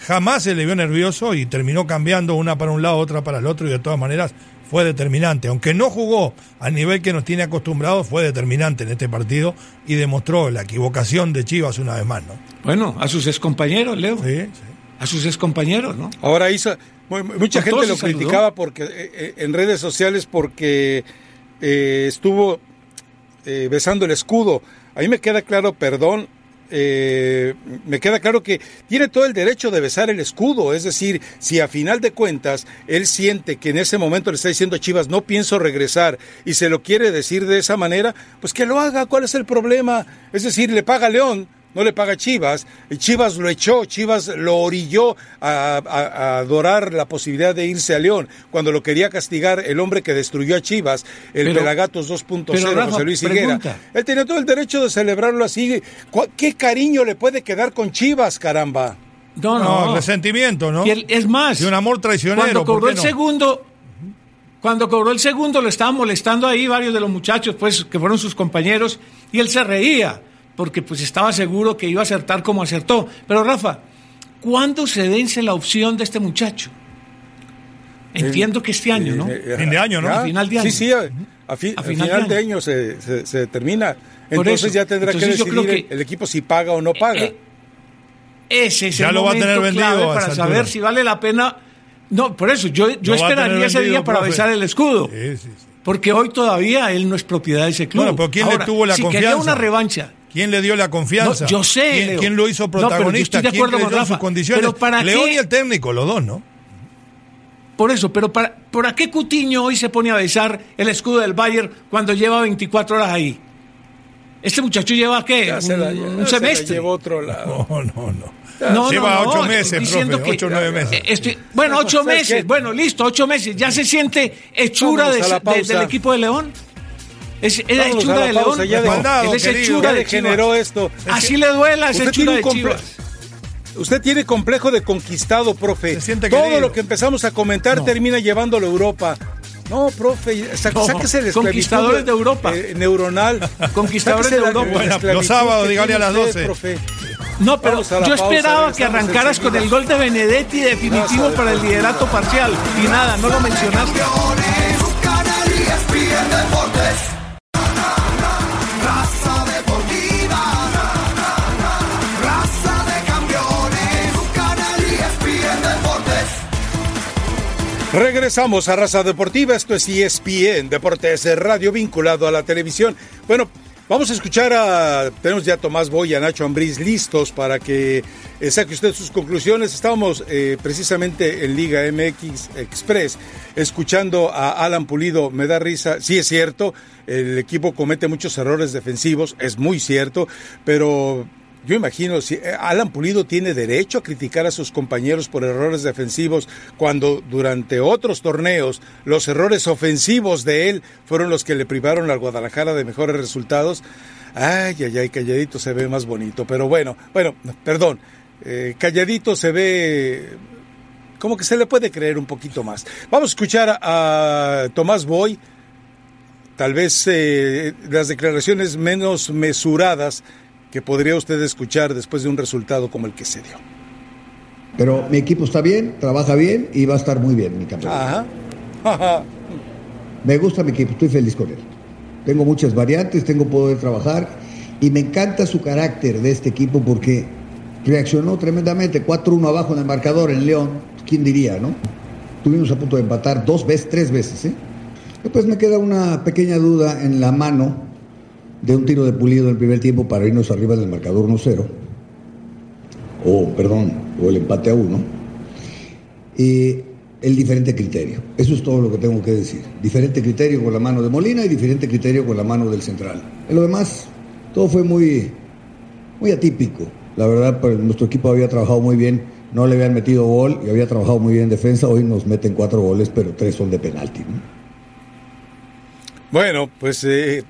Speaker 3: jamás se le vio nervioso y terminó cambiando una para un lado, otra para el otro y de todas maneras fue determinante. Aunque no jugó al nivel que nos tiene acostumbrados, fue determinante en este partido y demostró la equivocación de Chivas una vez más, ¿no?
Speaker 4: Bueno, a sus excompañeros, Leo.
Speaker 3: Sí, sí.
Speaker 4: A sus excompañeros, ¿no?
Speaker 2: Ahora hizo, mu- mucha gente lo criticaba porque eh, eh, en redes sociales porque eh, estuvo eh, besando el escudo. A mí me queda claro, perdón, eh, me queda claro que tiene todo el derecho de besar el escudo. Es decir, si a final de cuentas él siente que en ese momento le está diciendo a Chivas no pienso regresar y se lo quiere decir de esa manera, pues que lo haga. ¿Cuál es el problema? Es decir, le paga León no le paga Chivas, y Chivas lo echó, Chivas lo orilló a, a- a adorar la posibilidad de irse a León, cuando lo quería castigar el hombre que destruyó a Chivas, el
Speaker 4: Pero-
Speaker 2: Pelagatos 2.0,
Speaker 4: pero, Rafa,
Speaker 2: José Luis Higuera.
Speaker 4: pregunta.
Speaker 2: Él tenía todo el derecho de celebrarlo así. ¿Cu- ¿Qué cariño le puede quedar con Chivas, caramba?
Speaker 4: No,
Speaker 3: No,
Speaker 4: no.
Speaker 3: resentimiento, ¿no?
Speaker 4: Y el- es más,
Speaker 3: De un amor traicionero.
Speaker 4: cuando
Speaker 3: ¿por
Speaker 4: cobró el
Speaker 3: no?
Speaker 4: segundo, cuando cobró el segundo lo estaban molestando ahí varios de los muchachos, pues que fueron sus compañeros, y él se reía, porque pues estaba seguro que iba a acertar como acertó. Pero Rafa, ¿cuándo se vence la opción de este muchacho? Entiendo que este año, ¿no?
Speaker 2: Eh,
Speaker 3: Fin de año, ¿no?
Speaker 2: ya.
Speaker 4: A final de año.
Speaker 2: Sí, sí, a, a fi-
Speaker 4: A
Speaker 2: a
Speaker 4: final
Speaker 2: final,
Speaker 4: de
Speaker 2: de
Speaker 4: año.
Speaker 2: año se, se- se termina. Entonces
Speaker 4: eso.
Speaker 2: ya tendrá
Speaker 4: Entonces
Speaker 2: que decidir el,
Speaker 4: que-
Speaker 2: el equipo si paga o no paga.
Speaker 4: Eh, ese es
Speaker 3: Ya
Speaker 4: el
Speaker 3: lo va a tener
Speaker 4: momento
Speaker 3: vendido
Speaker 4: clave
Speaker 3: a
Speaker 4: para
Speaker 3: esa
Speaker 4: saber si vale la pena. No, por eso, yo, yo
Speaker 3: a
Speaker 4: esperaría ese
Speaker 3: vendido,
Speaker 4: día para
Speaker 3: profe.
Speaker 4: besar el escudo.
Speaker 3: Sí, sí, sí.
Speaker 4: Porque hoy todavía él no es propiedad de ese club.
Speaker 3: Bueno, pero ¿quién le
Speaker 4: Ahora,
Speaker 3: tuvo la
Speaker 4: si quería
Speaker 3: confianza?
Speaker 4: una revancha.
Speaker 3: ¿Quién le dio la confianza?
Speaker 4: No, yo sé,
Speaker 3: ¿Quién,
Speaker 4: Leo.
Speaker 3: quién lo hizo
Speaker 4: No, pero yo
Speaker 3: protagonista?
Speaker 4: estoy de
Speaker 3: ¿Quién
Speaker 4: acuerdo con
Speaker 3: sus condiciones?
Speaker 4: Pero ¿para
Speaker 3: León
Speaker 4: qué?
Speaker 3: y el técnico, los dos, ¿no?
Speaker 4: Por eso, pero para, ¿por qué Cutiño hoy se pone a besar el escudo del Bayern cuando lleva 24 horas ahí? Este muchacho lleva qué?
Speaker 2: Ya se la-
Speaker 4: un,
Speaker 2: se
Speaker 4: semestre.
Speaker 2: llevó a otro lado.
Speaker 3: No, no, no.
Speaker 4: No,
Speaker 3: Lleva
Speaker 4: no,
Speaker 3: ocho meses,
Speaker 4: diciendo
Speaker 3: profe, ocho o nueve meses.
Speaker 4: Estoy- bueno, ocho
Speaker 2: ¿Sabes
Speaker 4: meses, bueno, listo, ocho meses. ¿Ya se siente hechura de- de- del equipo de León? ¿Es, es la hechura de León?
Speaker 2: ya de-
Speaker 4: es
Speaker 3: querido.
Speaker 4: hechura de Chivas.
Speaker 2: esto.
Speaker 4: Así le duela esa
Speaker 2: Usted
Speaker 4: hechura
Speaker 2: tiene
Speaker 4: de Chivas.
Speaker 2: Usted tiene complejo de conquistado, profe.
Speaker 3: Se siente
Speaker 2: Todo
Speaker 3: querido.
Speaker 2: lo que empezamos a comentar
Speaker 3: No.
Speaker 2: termina llevándolo a Europa. No, profe, sa-
Speaker 4: No,
Speaker 2: sáquese esclavitud,
Speaker 4: conquistadores de Europa.
Speaker 2: eh, neuronal.
Speaker 4: Conquistadores
Speaker 2: Sáquese
Speaker 4: de Europa.
Speaker 2: la
Speaker 3: Bueno,
Speaker 2: esclavitud
Speaker 3: los sábados, dígale a las
Speaker 2: usted,
Speaker 3: 12.
Speaker 2: profe.
Speaker 4: No, pero yo
Speaker 2: pausa,
Speaker 4: esperaba que arrancaras con el gol de Benedetti definitivo para el liderato parcial. Y nada, no lo mencionaste.
Speaker 2: Regresamos a Raza Deportiva, esto es ESPN, Deportes de Radio vinculado a la televisión. Bueno, Vamos a escuchar a. Tenemos ya a Tomás Boy a Nacho Ambriz listos para que eh, saque usted sus conclusiones. Estábamos eh, precisamente en Liga MX Express escuchando a Alan Pulido. Me da risa. Sí, es cierto, el equipo comete muchos errores defensivos, es muy cierto, pero yo imagino, si eh, Alan Pulido tiene derecho a criticar a sus compañeros por errores defensivos cuando durante otros torneos los errores ofensivos de él fueron los que le privaron al Guadalajara de mejores resultados. Ay, ay, ay, calladito se ve más bonito. Pero bueno, bueno, perdón, eh, calladito se ve como que se le puede creer un poquito más. Vamos a escuchar a, Tomás Boy, tal vez eh, las declaraciones menos mesuradas que podría usted escuchar después de un resultado como el que se dio.
Speaker 7: Pero mi equipo está bien, trabaja bien y va a estar muy bien mi campeón.
Speaker 2: Ajá.
Speaker 7: Me gusta mi equipo, estoy feliz con él. Tengo muchas variantes, tengo poder trabajar y me encanta su carácter de este equipo porque reaccionó tremendamente. 4-1 abajo en el marcador en León, ¿quién diría, no? Tuvimos a punto de empatar dos veces, tres veces, ¿eh? Después me queda una pequeña duda en la mano de un tiro de pulido en el primer tiempo para irnos arriba del marcador 1-0, o perdón, o el empate a 1, y el diferente criterio. Eso es todo lo que tengo que decir. Diferente criterio con la mano de Molina y diferente criterio con la mano del central. En lo demás, todo fue muy, muy atípico. La verdad, pues, nuestro equipo había trabajado muy bien, no le habían metido gol y había trabajado muy bien en defensa. Hoy nos meten cuatro goles, pero tres son de penalti. ¿no?
Speaker 2: Bueno, pues eh,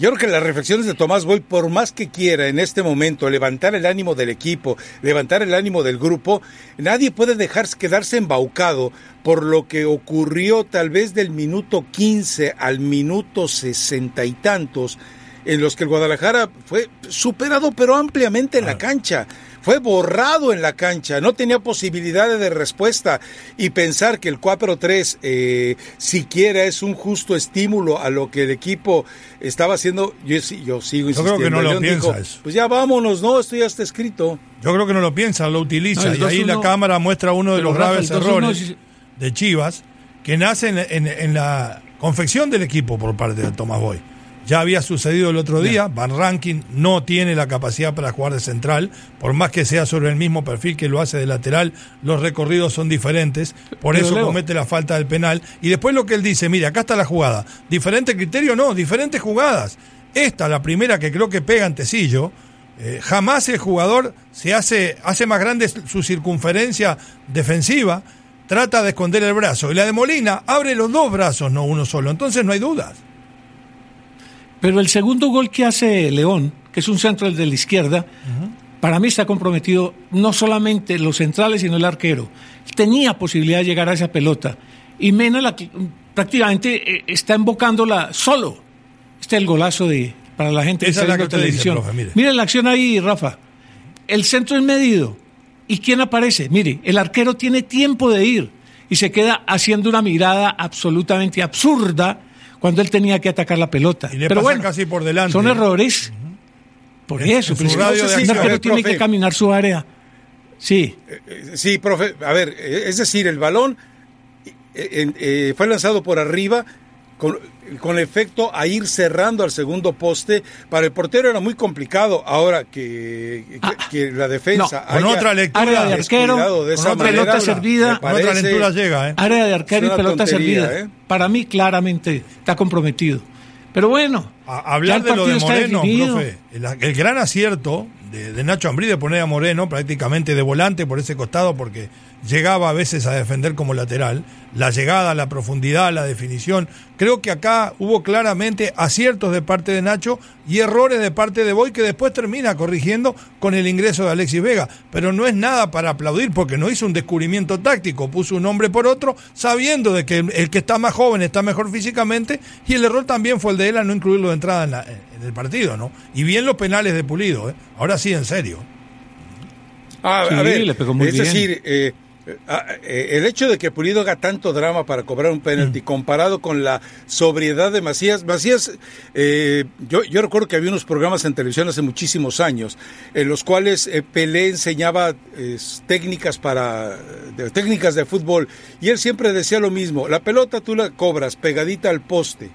Speaker 2: yo creo que las reflexiones de Tomás Boy, por más que quiera en este momento levantar el ánimo del equipo, levantar el ánimo del grupo, nadie puede dejarse quedarse embaucado por lo que ocurrió tal vez del minuto 15 al minuto sesenta y tantos, en los que el Guadalajara fue superado pero ampliamente en la cancha fue borrado en la cancha, no tenía posibilidades de respuesta y pensar que el 4-3 eh, siquiera es un justo estímulo a lo que el equipo estaba haciendo, yo, yo sigo insistiendo.
Speaker 3: Yo creo que no lo
Speaker 2: León
Speaker 3: piensa
Speaker 2: dijo,
Speaker 3: eso.
Speaker 2: Pues ya vámonos, no, esto ya está escrito.
Speaker 3: Yo creo que no lo piensa, lo utiliza.
Speaker 4: No,
Speaker 3: y ahí
Speaker 4: 2-1
Speaker 3: la cámara muestra uno de los
Speaker 4: Rafa,
Speaker 3: graves
Speaker 4: el 2-1
Speaker 3: errores de Chivas que nacen en, en la confección del equipo por parte de Tomás Boy. Ya había sucedido el otro día, Van Rankin no tiene la capacidad para jugar de central, por más que sea sobre el mismo perfil que lo hace de lateral, los recorridos son diferentes, por
Speaker 4: Pero,
Speaker 3: eso
Speaker 4: Leo.
Speaker 3: comete la falta del penal. Y después lo que él dice, mire, acá está la jugada. ¿Diferente criterio? No, diferentes jugadas. Esta, la primera que creo que pega Antecillo, eh, jamás el jugador se hace, hace más grande su circunferencia defensiva, trata de esconder el brazo. Y la de Molina abre los dos brazos, no uno solo. Entonces no hay dudas.
Speaker 4: Pero el segundo gol que hace León, que es un central de la izquierda, para mí está comprometido no solamente los centrales, sino el arquero. Tenía posibilidad de llegar a esa pelota. Y Mena la- prácticamente eh, está invocándola solo. Este es el golazo de, para la gente que
Speaker 3: Esa
Speaker 4: está
Speaker 3: es la que dice,
Speaker 4: televisión.
Speaker 3: profe, mire.
Speaker 4: Mire la acción ahí, Rafa. El centro es medido. ¿Y quién aparece? Mire, el arquero tiene tiempo de ir y se queda haciendo una mirada absolutamente absurda cuando él tenía que atacar la pelota.
Speaker 3: Y le
Speaker 4: Pero
Speaker 3: pasa
Speaker 4: bueno,
Speaker 3: casi por delante.
Speaker 4: son errores. Por
Speaker 3: En-
Speaker 4: eso,
Speaker 3: en su radio de acción.
Speaker 2: ver,
Speaker 4: tiene
Speaker 2: profe.
Speaker 4: que caminar su área. Sí,
Speaker 2: Eh, Sí, profe, a ver, eh, es decir, el balón eh, eh, eh, fue lanzado por arriba con, con efecto a ir cerrando al segundo poste. Para el portero era muy complicado. Ahora que, que-
Speaker 4: Ah,
Speaker 2: que la defensa
Speaker 3: Con
Speaker 2: haya
Speaker 3: otra lectura.
Speaker 4: área de arquero,
Speaker 2: de
Speaker 3: con
Speaker 2: esa manera,
Speaker 4: pelota servida.
Speaker 3: Con otra lectura llega, ¿eh?
Speaker 4: área de arquero y pelota
Speaker 2: tontería,
Speaker 4: servida.
Speaker 2: ¿eh?
Speaker 4: Para mí claramente está comprometido. Pero bueno,
Speaker 3: A- hablar de lo de Moreno, profe, el, el gran acierto de, de Nacho Ambrí de poner a Moreno prácticamente de volante por ese costado porque llegaba a veces a defender como lateral, la llegada, la profundidad, la definición. Creo que acá hubo claramente aciertos de parte de Nacho y errores de parte de Boy que después termina corrigiendo con el ingreso de Alexis Vega. Pero no es nada para aplaudir porque no hizo un descubrimiento táctico, puso un hombre por otro, sabiendo de que el, el que está más joven está mejor físicamente y el error también fue el de él a no incluirlo de entrada en, la- en el partido, ¿no? Y bien los penales de Pulido, ¿eh? Ahora sí, en serio.
Speaker 2: Ah,
Speaker 4: Sí,
Speaker 2: a ver,
Speaker 4: le pegó muy
Speaker 2: es
Speaker 4: bien.
Speaker 2: decir, eh, ah, eh, el hecho de que Pulido haga tanto drama para cobrar un
Speaker 4: Mm.
Speaker 2: penalti comparado con la sobriedad de Macías, Macías, eh, yo, yo recuerdo que había unos programas en televisión hace muchísimos años en los cuales eh, Pelé enseñaba eh, técnicas para de- técnicas de fútbol y él siempre decía lo mismo, la pelota tú la cobras pegadita al poste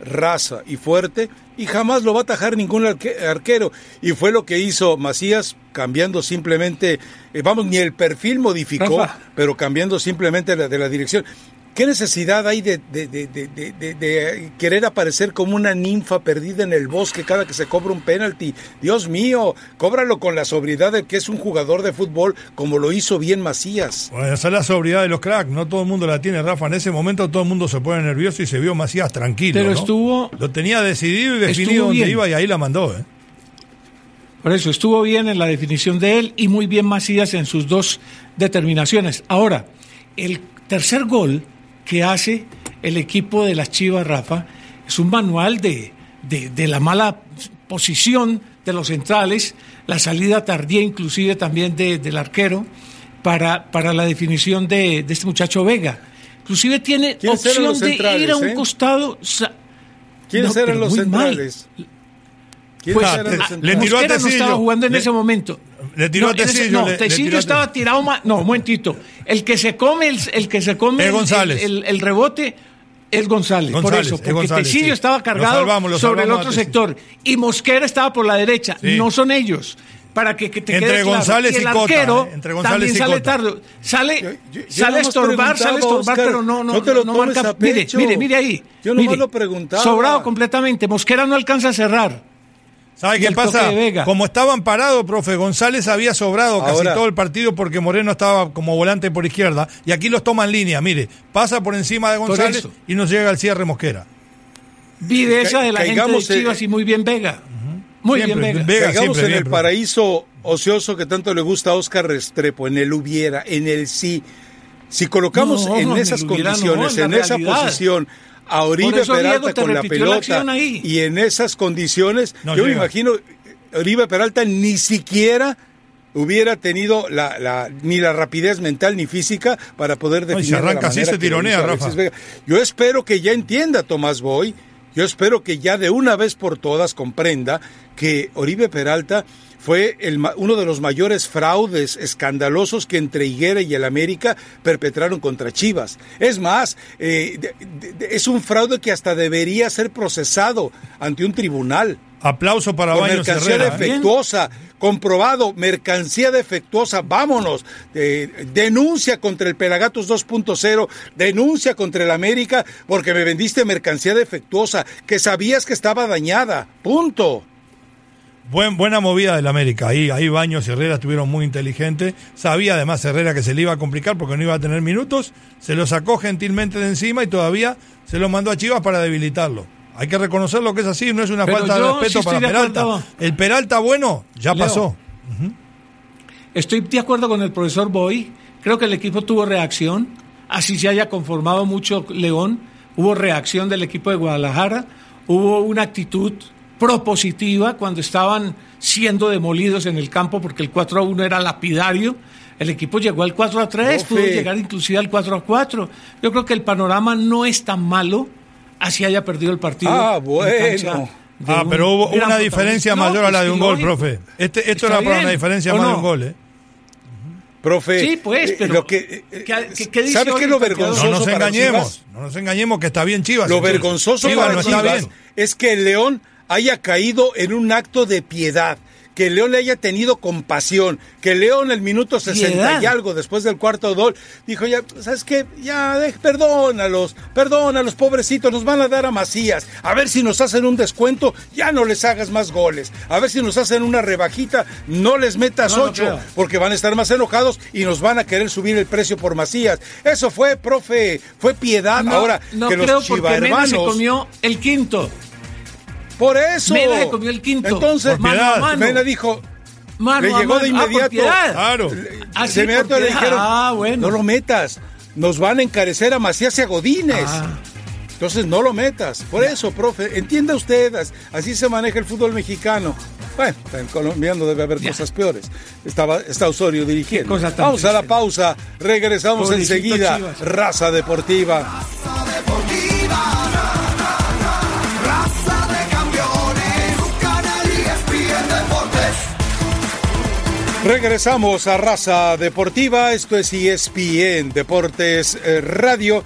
Speaker 2: raza y fuerte y jamás lo va a atajar ningún arque- arquero. Y fue lo que hizo Macías cambiando simplemente, eh, vamos, ni el perfil modificó,
Speaker 4: Rafa.
Speaker 2: pero cambiando simplemente la, de la dirección. ¿Qué necesidad hay de, de- de- de- de- de- de querer aparecer como una ninfa perdida en el bosque cada que se cobra un penalti? Dios mío, cóbralo con la sobriedad de que es un jugador de fútbol como lo hizo bien Macías.
Speaker 3: Bueno, esa es la sobriedad de los cracks. No todo el mundo la tiene, Rafa. En ese momento todo el mundo se pone nervioso y se vio Macías tranquilo.
Speaker 4: Pero
Speaker 3: ¿no?
Speaker 4: estuvo-
Speaker 3: Lo tenía decidido y definido dónde iba y ahí la mandó. ¿eh?
Speaker 4: Por eso estuvo bien en la definición de él y muy bien Macías en sus dos determinaciones. Ahora, el tercer gol que hace el equipo de las Chivas, Rafa, es un manual de, de- de la mala posición de los centrales, la salida tardía inclusive también de- del arquero para, para la definición de, de este muchacho Vega. Inclusive tiene
Speaker 2: ¿Quiénes
Speaker 4: opción de
Speaker 2: centrales,
Speaker 4: ir a un
Speaker 2: eh?
Speaker 4: costado. sa-
Speaker 2: ¿Quiénes
Speaker 4: No,
Speaker 2: eran los
Speaker 4: muy mal.
Speaker 2: centrales? ¿Quiénes
Speaker 4: Pues,
Speaker 2: eran los
Speaker 3: le-
Speaker 2: centrales?
Speaker 3: le tiró a
Speaker 4: no estaba jugando en
Speaker 3: Le-
Speaker 4: ese momento.
Speaker 3: Le tiró
Speaker 4: no,
Speaker 3: a Tecillo,
Speaker 4: no, Tecillo estaba tirado más. No, un momentito. El que se come el, el que se come
Speaker 3: Es
Speaker 4: el-
Speaker 3: González.
Speaker 4: El, el- el rebote es González. por eso,
Speaker 3: es
Speaker 4: porque
Speaker 3: González,
Speaker 4: Tecillo
Speaker 3: sí.
Speaker 4: estaba
Speaker 3: Lo
Speaker 4: cargado
Speaker 3: salvamos, lo
Speaker 4: sobre el otro sector. Y Mosquera estaba por la derecha.
Speaker 3: Sí.
Speaker 4: No son ellos. Para que, que te
Speaker 3: Entre
Speaker 4: quede claro.
Speaker 3: González
Speaker 4: y el
Speaker 3: y Cota,
Speaker 4: arquero
Speaker 3: ¿eh? Entre González
Speaker 4: también
Speaker 3: y
Speaker 4: sale tarde. Sale,
Speaker 2: Yo- yo- yo
Speaker 4: sale a estorbar, sale a estorbar,
Speaker 2: Oscar,
Speaker 4: pero no, no,
Speaker 2: no te lo
Speaker 4: no marca. Mire, mire, mire ahí.
Speaker 2: Yo nomás
Speaker 4: Mire,
Speaker 2: lo preguntaba.
Speaker 4: Sobrado completamente. Mosquera no alcanza a cerrar.
Speaker 3: ¿Sabe qué pasa? Como estaban parados, profe, González había sobrado casi
Speaker 2: Ahora-
Speaker 3: todo el partido porque Moreno estaba como volante por izquierda y aquí los toma en línea. Mire, pasa por encima de González y nos llega al cierre Mosquera.
Speaker 4: Viveza
Speaker 2: Ca-
Speaker 4: de la gente de
Speaker 2: eh,
Speaker 4: Chivas y muy bien Vega. Muy
Speaker 3: Siempre,
Speaker 4: bien Vega.
Speaker 3: Vega
Speaker 2: Caigamos
Speaker 3: siempre
Speaker 2: en
Speaker 3: bien,
Speaker 2: el
Speaker 3: profe.
Speaker 2: paraíso ocioso que tanto le gusta a Oscar Restrepo, en el hubiera, en el sí. Si colocamos
Speaker 4: No,
Speaker 2: en
Speaker 4: no, en
Speaker 2: esas
Speaker 4: no,
Speaker 2: condiciones,
Speaker 4: en
Speaker 2: esa posición, a Oribe Peralta con la pelota
Speaker 4: ahí.
Speaker 2: y en esas condiciones,
Speaker 3: No
Speaker 2: yo me imagino Oribe Peralta ni siquiera hubiera tenido la, la- ni la rapidez mental ni física para poder definir
Speaker 3: si arranca así, se tironea, Rafa.
Speaker 2: Yo espero que ya entienda Tomás Boy, yo espero que ya de una vez por todas comprenda que Oribe Peralta fue el uno de los mayores fraudes escandalosos que entre Higuera y el América perpetraron contra Chivas. Es más, eh, de- de- de- es un fraude que hasta debería ser procesado ante un tribunal
Speaker 3: Aplauso para
Speaker 2: por
Speaker 3: Baños
Speaker 2: mercancía
Speaker 3: Herrera. ¿eh?
Speaker 2: defectuosa, comprobado, mercancía defectuosa, vámonos. Eh, denuncia contra el Pelagatos 2.0, denuncia contra el América porque me vendiste mercancía defectuosa, que sabías que estaba dañada. Punto.
Speaker 3: Buen, buena movida del América. Ahí, ahí Baños y Herrera estuvieron muy inteligentes. Sabía además Herrera que se le iba a complicar porque no iba a tener minutos. Se lo sacó gentilmente de encima y todavía se lo mandó a Chivas para debilitarlo. Hay que reconocer lo que es así, no es una
Speaker 4: Pero
Speaker 3: falta de respeto para Peralta.
Speaker 4: acuerdo.
Speaker 3: El Peralta bueno ya
Speaker 4: Leo.
Speaker 3: pasó.
Speaker 4: Estoy de acuerdo con el profesor Boy. Creo que el equipo tuvo reacción. Así se haya conformado mucho León. Hubo reacción del equipo de Guadalajara. Hubo una actitud propositiva cuando estaban siendo demolidos en el campo porque el 4 a 1 era lapidario. El equipo llegó al 4 a 3,
Speaker 2: Profe.
Speaker 4: pudo llegar inclusive al 4 a 4. Yo creo que el panorama no es tan malo así haya perdido el partido.
Speaker 2: Ah,
Speaker 4: en
Speaker 2: bueno.
Speaker 3: Ah,
Speaker 4: un
Speaker 3: pero hubo una diferencia.
Speaker 4: No,
Speaker 3: mayor a la
Speaker 4: pues
Speaker 3: de un
Speaker 4: sí,
Speaker 3: gol,
Speaker 4: lógico.
Speaker 3: profe. Este, esto
Speaker 4: Está
Speaker 3: era para una diferencia
Speaker 4: ¿o
Speaker 3: más de un gol, ¿eh?
Speaker 2: Profe,
Speaker 4: Sí, pues,
Speaker 2: eh,
Speaker 4: pero
Speaker 2: lo que, eh,
Speaker 4: ¿qué- qué- qué dice
Speaker 2: ¿sabe
Speaker 4: hoy
Speaker 2: qué es lo vergonzoso
Speaker 3: No nos
Speaker 2: para
Speaker 3: engañemos,
Speaker 2: Chivas?
Speaker 3: no nos engañemos que está bien Chivas.
Speaker 2: Lo
Speaker 3: entonces.
Speaker 2: vergonzoso
Speaker 3: Chivas
Speaker 2: para
Speaker 3: no está
Speaker 2: Chivas
Speaker 3: bien.
Speaker 2: es que el León haya caído en un acto de piedad, que León le haya tenido compasión, que León el minuto 60
Speaker 4: Piedad.
Speaker 2: y algo después del cuarto gol dijo ya, ¿sabes qué? Ya, perdónalos, perdónalos, pobrecitos, nos van a dar a Macías, a ver si nos hacen un descuento, ya no les hagas más goles, a ver si nos hacen una rebajita, no les metas
Speaker 4: No,
Speaker 2: ocho,
Speaker 4: creo.
Speaker 2: porque van a estar más enojados y nos van a querer subir el precio por Macías. Eso fue, profe, fue piedad.
Speaker 4: No,
Speaker 2: Ahora
Speaker 4: no
Speaker 2: que
Speaker 4: creo
Speaker 2: los
Speaker 4: porque Mena se comió el quinto.
Speaker 2: Por eso.
Speaker 4: Mena se comió el quinto.
Speaker 2: Entonces.
Speaker 4: Mano a mano.
Speaker 2: Mena dijo,
Speaker 4: Mano
Speaker 2: le
Speaker 4: a
Speaker 2: llegó
Speaker 4: mano.
Speaker 2: de
Speaker 4: Ah,
Speaker 2: inmediato.
Speaker 3: Claro.
Speaker 4: Ah,
Speaker 2: de inmediato le dijeron,
Speaker 4: Ah, bueno.
Speaker 2: no lo metas, nos van a encarecer a Macías y a Godínez.
Speaker 4: Ah.
Speaker 2: Entonces no lo metas. Por eso, profe, entienda usted, as- así se maneja el fútbol mexicano. Bueno, en colombiano debe haber
Speaker 4: Ya.
Speaker 2: cosas peores. Estaba, está Osorio dirigiendo. Vamos a la pausa, regresamos
Speaker 4: Pobrecito
Speaker 2: enseguida.
Speaker 4: Chivas.
Speaker 2: Raza Deportiva.
Speaker 6: Raza
Speaker 2: Regresamos a Raza Deportiva, esto es ESPN Deportes eh, Radio.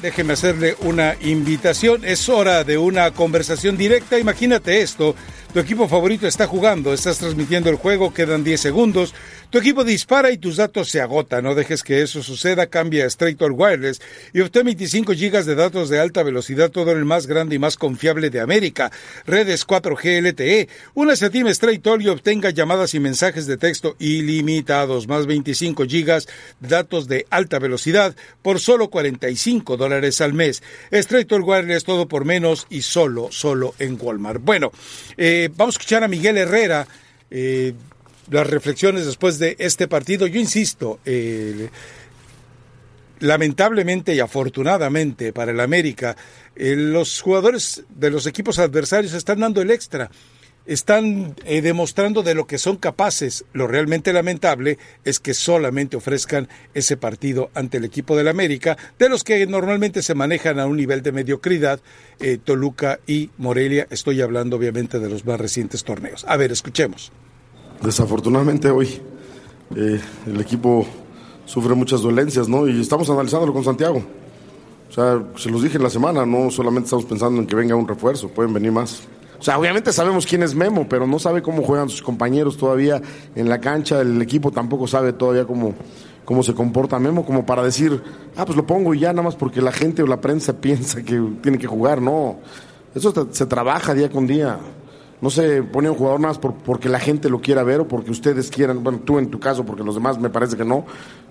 Speaker 2: déjeme hacerle una invitación. Es hora de una conversación directa. Imagínate esto. Tu equipo favorito está jugando, estás transmitiendo el juego, quedan 10 segundos. Tu equipo dispara y tus datos se agotan. No dejes que eso suceda. Cambia a Straight All Wireless y obtén 25 gigas de datos de alta velocidad, todo en el más grande y más confiable de América. Redes 4G LTE. Únase a Team Straight All y obtenga llamadas y mensajes de texto ilimitados, más 25 gigas de datos de alta velocidad por solo 45 dólares al mes. Straight All Wireless, todo por menos y solo, solo en Walmart. Bueno, eh, vamos a escuchar a Miguel Herrera. Eh, las reflexiones después de este partido. Yo insisto, eh, lamentablemente y afortunadamente para el América, eh, los jugadores de los equipos adversarios están dando el extra. Están eh, demostrando de lo que son capaces. Lo realmente lamentable es que solamente ofrezcan ese partido ante el equipo del América, de los que normalmente se manejan a un nivel de mediocridad, eh, Toluca y Morelia. Estoy hablando obviamente de los más recientes torneos. A ver, escuchemos.
Speaker 8: Desafortunadamente hoy eh, el equipo sufre muchas dolencias, ¿no? Y estamos analizándolo con Santiago. O sea, se los dije en la semana, no solamente estamos pensando en que venga un refuerzo, pueden venir más. O sea, obviamente sabemos quién es Memo, pero no sabe cómo juegan sus compañeros todavía en la cancha, el equipo tampoco sabe todavía cómo, cómo se comporta Memo, como para decir, ah, pues lo pongo y ya nada más porque la gente o la prensa piensa que tiene que jugar, no. Eso se- se trabaja día con día no se pone un jugador más por, porque la gente lo quiera ver o porque ustedes quieran, bueno, tú en tu caso, porque los demás me parece que no,